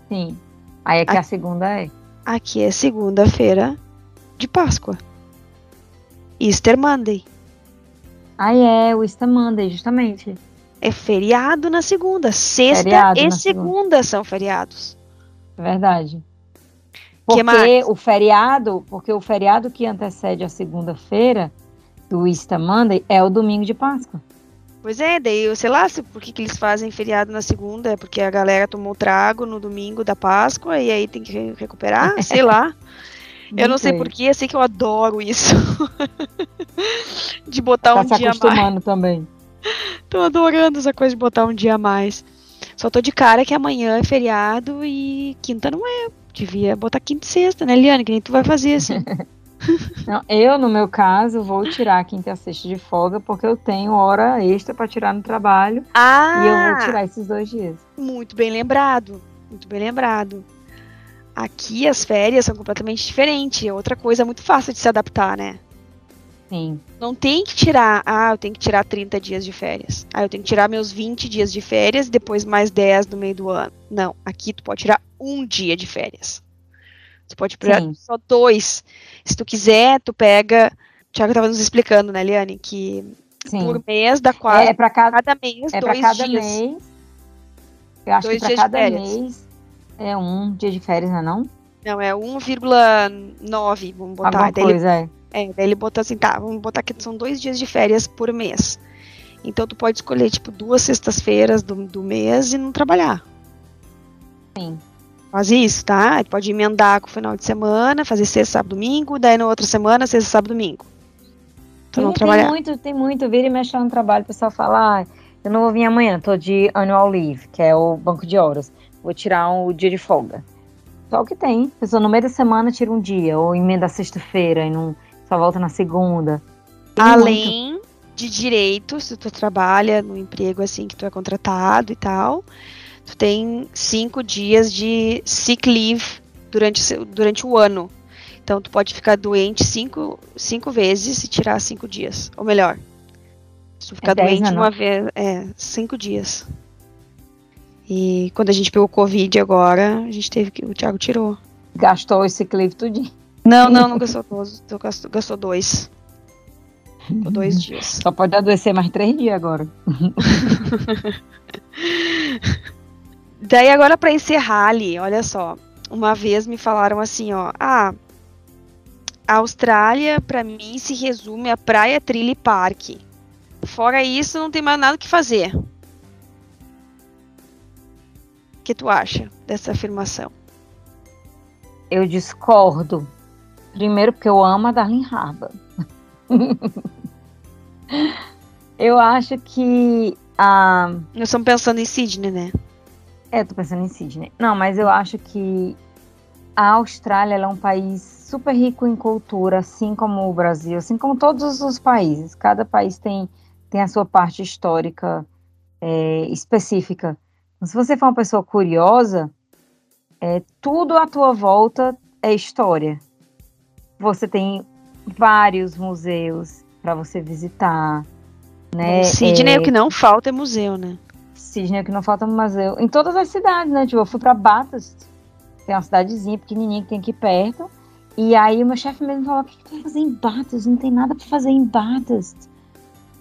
Sim. Aí aqui a segunda é. Aqui é segunda-feira de Páscoa. Easter Monday. Aí é o Easter Monday, justamente. É feriado na segunda. Sexta Feriado e na segunda são feriados. É verdade. Que Porque o feriado, porque o feriado que antecede a segunda-feira do Easter Monday é o domingo de Páscoa. Pois é, daí eu sei lá se, por que, que eles fazem feriado na segunda. É porque a galera tomou trago no domingo da Páscoa e aí tem que re- recuperar, sei lá. Eu não sei porquê, eu sei que eu adoro isso. de botar Tá um dia a mais. acostumando também. Tô adorando essa coisa de botar um dia a mais. Só tô de cara que amanhã é feriado e quinta não é. Devia botar quinta e sexta, né, Liane? Que nem tu vai fazer assim. Não, eu, no meu caso, vou tirar a quinta e a sexta de folga porque eu tenho hora extra para tirar no trabalho ah! e eu vou tirar esses dois dias. Muito bem lembrado. Muito bem lembrado. Aqui as férias são completamente diferentes. É outra coisa muito fácil de se adaptar, né? Sim. Não tem que tirar, ah, eu tenho que tirar 30 dias de férias. Ah, eu tenho que tirar meus 20 dias de férias e depois mais 10 no meio do ano. Não, aqui tu pode tirar um dia de férias. Tu pode tirar Sim. só dois. Se tu quiser, tu pega. O Thiago estava nos explicando, né, Liane, que Sim. por mês dá quase É, para cada, cada mês é pra dois cada dias. mês. Eu acho Dois que para dias de cada férias. mês é um dia de férias, não é não? Não, é 1,9, vamos botar. Alguma Daí ele, coisa, é. É, daí ele botou assim, tá, vamos botar que são dois dias de férias por mês. Então tu pode escolher, tipo, duas sextas-feiras do, do mês e não trabalhar. Sim. Faz isso, tá? Tu pode emendar com o final de semana, fazer sexta, sábado, domingo, daí na outra semana, sexta, sábado, domingo. Tu não Sim, trabalhar. Tem muito, tem muito. Vira e mexe no trabalho, o pessoal fala, ah, eu não vou vir amanhã, tô de annual leave, que é o banco de horas. Vou tirar um dia de folga. Só o que tem. A pessoa no meio da semana tira um dia, ou emenda sexta-feira e não só volta na segunda. Tem muito. Além de direitos, se tu trabalha no emprego assim que tu é contratado e tal, tu tem cinco dias de sick leave durante, o durante o ano. Então tu pode ficar doente cinco, cinco vezes e tirar cinco dias. Ou melhor, Se ficar É doente né, uma vez, é, cinco dias. E quando a gente pegou Covid agora, a gente teve que. O Thiago tirou. Gastou esse clipe tudinho. Não, não, não gastou dois. Gastou, gastou dois. Ficou dois dias. Só pode adoecer mais três dias agora. Daí agora pra encerrar ali, olha só. Uma vez me falaram assim, ó, ah, a Austrália pra mim se resume a praia, trilha e parque. Fora isso, não tem mais nada que fazer. O que tu acha dessa afirmação? Eu discordo. Primeiro porque eu amo a Darlene Harbour. eu acho que a Nós estamos pensando em Sydney, né? É, tô pensando em Sydney. Não, mas eu acho que a Austrália é um país super rico em cultura, assim como o Brasil, assim como todos os países. Cada país tem, tem a sua parte histórica é, específica. Então, se você for uma pessoa curiosa, é, tudo à tua volta é história. Você tem vários museus para você visitar, né? Sydney, É, o que não falta é museu, né? Sydney, que não falta museu. Em todas as cidades, né? Tipo, eu fui pra Bathurst, que é uma cidadezinha pequenininha que tem aqui perto. E aí o meu chefe mesmo falou: o que, que tu vai fazer em Bathurst? Não tem nada pra fazer em Bathurst.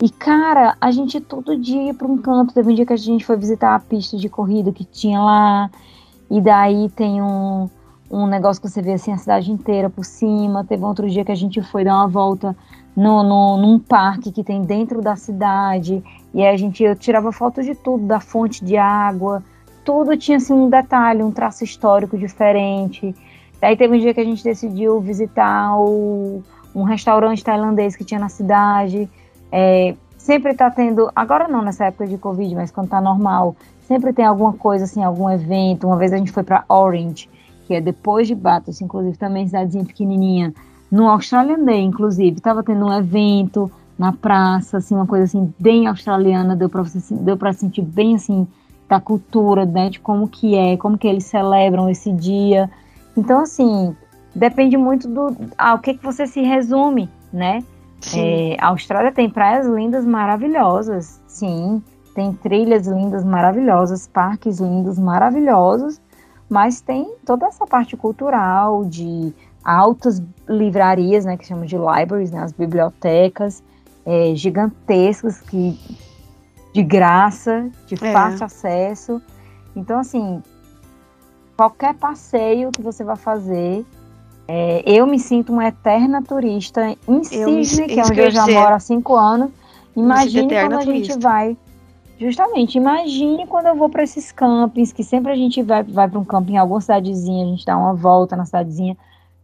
E, cara, a gente todo dia ia pra um canto. Teve um dia que a gente foi visitar a pista de corrida que tinha lá. E daí tem um, um negócio que você vê assim a cidade inteira por cima. Teve outro dia que a gente foi dar uma volta no, no, num parque que tem dentro da cidade. E a gente eu tirava foto de tudo, da fonte de água, tudo tinha assim um detalhe, um traço histórico diferente. Daí teve um dia que a gente decidiu visitar o, um restaurante tailandês que tinha na cidade. É, sempre tá tendo, agora não nessa época de Covid, mas quando tá normal, sempre tem alguma coisa assim, algum evento. Uma vez a gente foi para Orange, que é depois de Bathurst, inclusive também cidadezinha pequenininha, no Australian Day, inclusive, tava tendo um evento na praça, assim, uma coisa assim bem australiana, deu para você deu para sentir bem assim da cultura, né, de como que é, como que eles celebram esse dia. Então assim, depende muito do ao que que você se resume, né? É, a Austrália tem praias lindas, maravilhosas, sim, tem trilhas lindas, maravilhosas, parques lindos, maravilhosos, mas tem toda essa parte cultural de altas livrarias, né, que chamam de libraries, né, as bibliotecas, é, gigantescas que de graça, de É. fácil acesso. Então, assim, qualquer passeio que você vai fazer, é, eu me sinto uma eterna turista em que é onde eu já dizer. moro há cinco anos. Imagine eterna quando a gente turista. vai. Justamente, imagine quando eu vou para esses campings, que sempre a gente vai, vai para um camping em alguma cidadezinha, a gente dá uma volta na cidadezinha.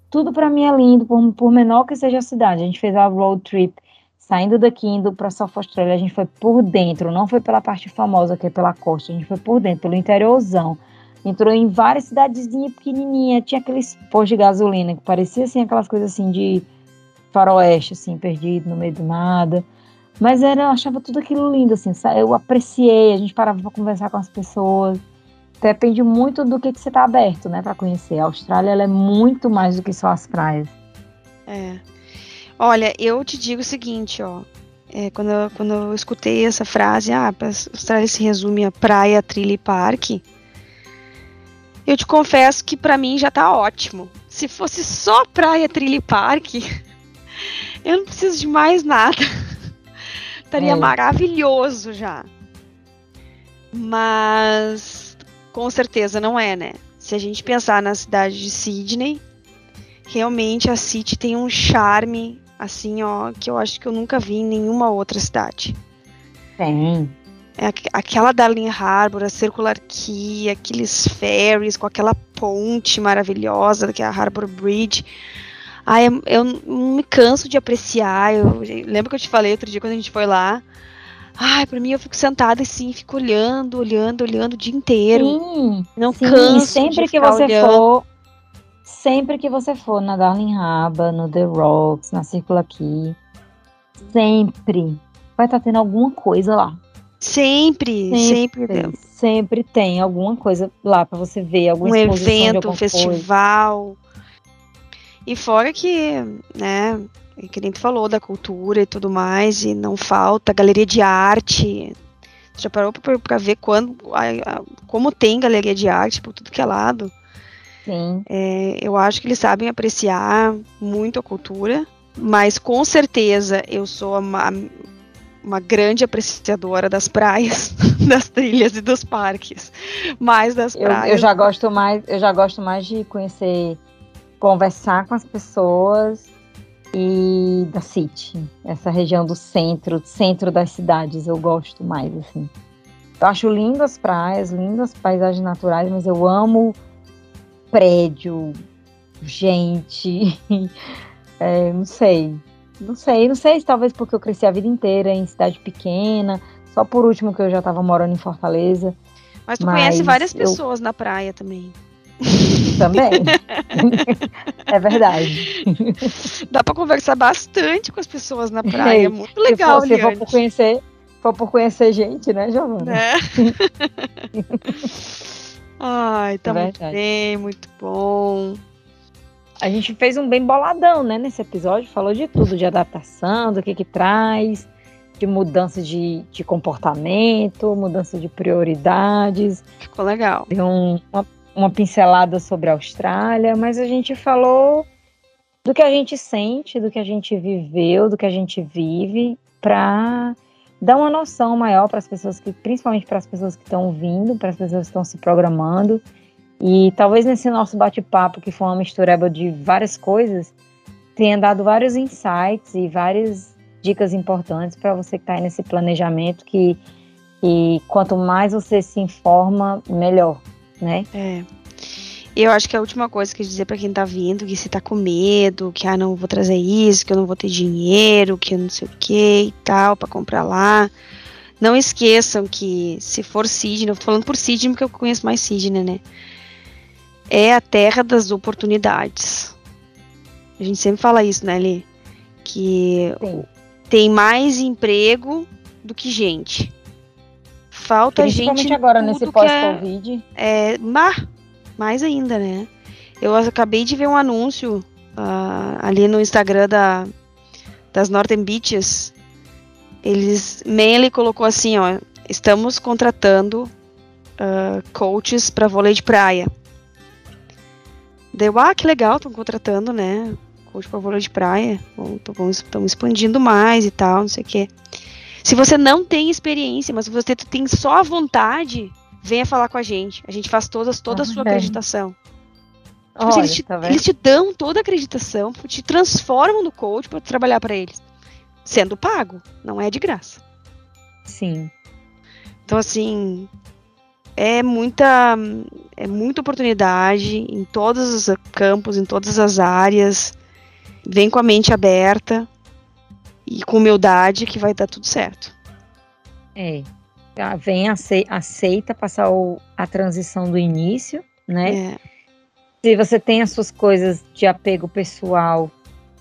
Tudo para mim é lindo, por, por menor que seja a cidade. A gente fez a road trip saindo daqui, indo para South Australia, a gente foi por dentro, não foi pela parte famosa que é pela costa, a gente foi por dentro, pelo interiorzão. Entrou em várias cidadezinhas pequenininhas, tinha aqueles postos de gasolina que parecia assim aquelas coisas assim de faroeste, assim, perdido no meio do nada. Mas era, eu achava tudo aquilo lindo, assim, eu apreciei, a gente parava para conversar com as pessoas. Depende muito do que, que você tá aberto, né, para conhecer. A Austrália, é muito mais do que só as praias. É. Olha, eu te digo o seguinte, ó. É, quando, eu, quando eu escutei essa frase, ah, a Austrália se resume a praia, trilha e parque, eu te confesso que pra mim já tá ótimo. Se fosse só praia, trilha e parque, eu não preciso de mais nada. Estaria É. maravilhoso já. Mas com certeza não é, né? Se a gente pensar na cidade de Sydney, realmente a City tem um charme assim, ó, que eu acho que eu nunca vi em nenhuma outra cidade. Tem. É aqu- aquela Darling Harbour, a Circular Quay, aqueles ferries com aquela ponte maravilhosa que é a Harbour Bridge. Ai, eu, não me canso de apreciar. Eu, lembro que eu te falei outro dia quando a gente foi lá. Ai, pra mim eu fico sentada assim, fico olhando, olhando, olhando o dia inteiro. Sim, Não sim. canso sempre de que você olhando. for, sempre que você for na Darling Harbour, no The Rocks, na Circular Quay, sempre vai estar tendo alguma coisa lá. Sempre, sempre. Sempre, sempre tem alguma coisa lá para você ver, um de evento, um alguma coisa. E fora que, né, que nem tu falou da cultura e tudo mais, e não falta galeria de arte. Já parou pra, pra ver quando, a, a, como tem galeria de arte por tudo que é lado. Sim. É, eu acho que eles sabem apreciar muito a cultura, mas com certeza eu sou uma, uma grande apreciadora das praias, das trilhas e dos parques, mais das praias. Eu, eu já gosto mais, eu já gosto mais de conhecer, conversar com as pessoas e da City, essa região do centro, centro das cidades, eu gosto mais assim. Eu acho lindo as praias, lindas paisagens naturais, mas eu amo prédio, gente, é, não sei, não sei, não sei, talvez porque eu cresci a vida inteira em cidade pequena, só por último que eu já estava morando em Fortaleza. Mas tu mas conhece várias eu... pessoas na praia também. Também. é verdade. Dá para conversar bastante com as pessoas na praia. É muito legal, se se for por conhecer, for por conhecer gente, né, Giovana? É. Ai, tá é muito bem, muito bom. A gente fez um bem boladão, né, nesse episódio. Falou de tudo, de adaptação, do que que traz, de mudança de, de comportamento, mudança de prioridades. Ficou legal. Deu um, uma, uma pincelada sobre a Austrália, mas a gente falou do que a gente sente, do que a gente viveu, do que a gente vive, para dar uma noção maior para as pessoas que, principalmente para as pessoas que estão ouvindo, para as pessoas que estão se programando. E talvez nesse nosso bate-papo, que foi uma mistureba de várias coisas, tenha dado vários insights e várias dicas importantes para você que está aí nesse planejamento que, que quanto mais você se informa, melhor, né? É. Eu acho que a última coisa que eu dizer para quem tá vindo, que se tá com medo, que ah, não vou trazer isso, que eu não vou ter dinheiro, que eu não sei o que e tal, para comprar lá. Não esqueçam que se for Sydney, eu tô falando por Sydney porque eu conheço mais Sydney, né? É a terra das oportunidades. A gente sempre fala isso, né, Li? Que Sim. tem mais emprego do que gente. Falta gente. agora nesse pós-Covid. É, é, mais ainda, né? Eu acabei de ver um anúncio uh, ali no Instagram da, das Northern Beaches. Eles, Manly colocou assim, ó, estamos contratando uh, coaches para vôlei de praia. Deu, ah, que legal, estão contratando, né? Coach para vôlei de praia. Estão expandindo mais e tal, não sei o quê. Se você não tem experiência, mas você tem só a vontade, venha falar com a gente. A gente faz todas, toda a sua acreditação. Tipo, assim, eles, te, tá eles, te, dão toda a acreditação, te transformam no coach para trabalhar para eles. Sendo pago, não é de graça. Sim. Então, assim, é muita, é muita oportunidade em todos os campos, em todas as áreas. Vem com a mente aberta e com humildade que vai dar tudo certo. É, vem, aceita passar o, a transição do início, né? É. Se você tem as suas coisas de apego pessoal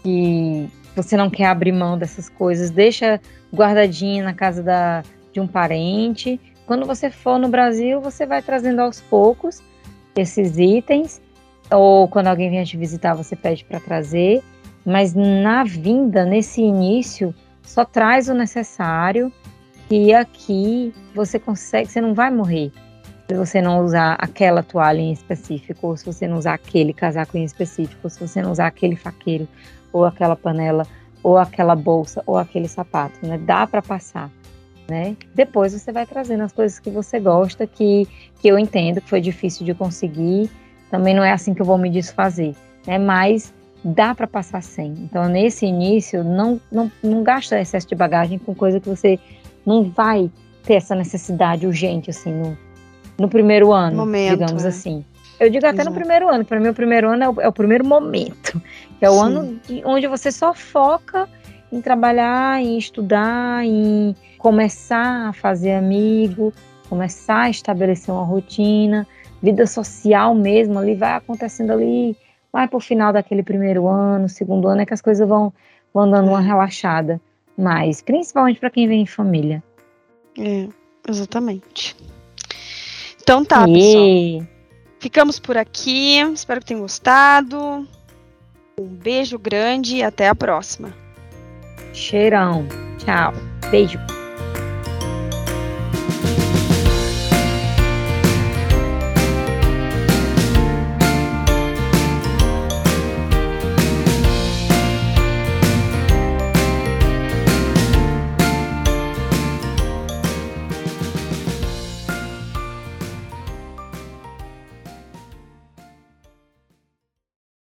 e você não quer abrir mão dessas coisas, deixa guardadinha na casa da, de um parente. Quando você for no Brasil, você vai trazendo aos poucos esses itens, ou quando alguém vier te visitar, você pede para trazer. Mas na vinda, nesse início, só traz o necessário que aqui você consegue, você não vai morrer se você não usar aquela toalha em específico, ou se você não usar aquele casaco em específico, ou se você não usar aquele faqueiro, ou aquela panela, ou aquela bolsa, ou aquele sapato, né? Dá para passar, né? Depois você vai trazendo as coisas que você gosta, que, que eu entendo que foi difícil de conseguir, também não é assim que eu vou me desfazer, né? Mas dá para passar sem. Então, nesse início, não, não, não gasta excesso de bagagem com coisa que você não vai ter essa necessidade urgente, assim, no, no primeiro ano, momento, digamos é. assim. Eu digo até Exato. no primeiro ano, para mim o primeiro ano é o, é o primeiro momento, que é o Sim. ano de, onde você só foca em trabalhar, em estudar, em começar a fazer amigo, começar a estabelecer uma rotina, vida social mesmo ali vai acontecendo ali, vai pro final daquele primeiro ano, segundo ano é que as coisas vão, vão dando uma é. relaxada mais, principalmente para quem vem em família. É, exatamente. Então tá, e... pessoal. Ficamos por aqui. Espero que tenham gostado. Um beijo grande e até a próxima. Cheirão. Tchau. Beijo.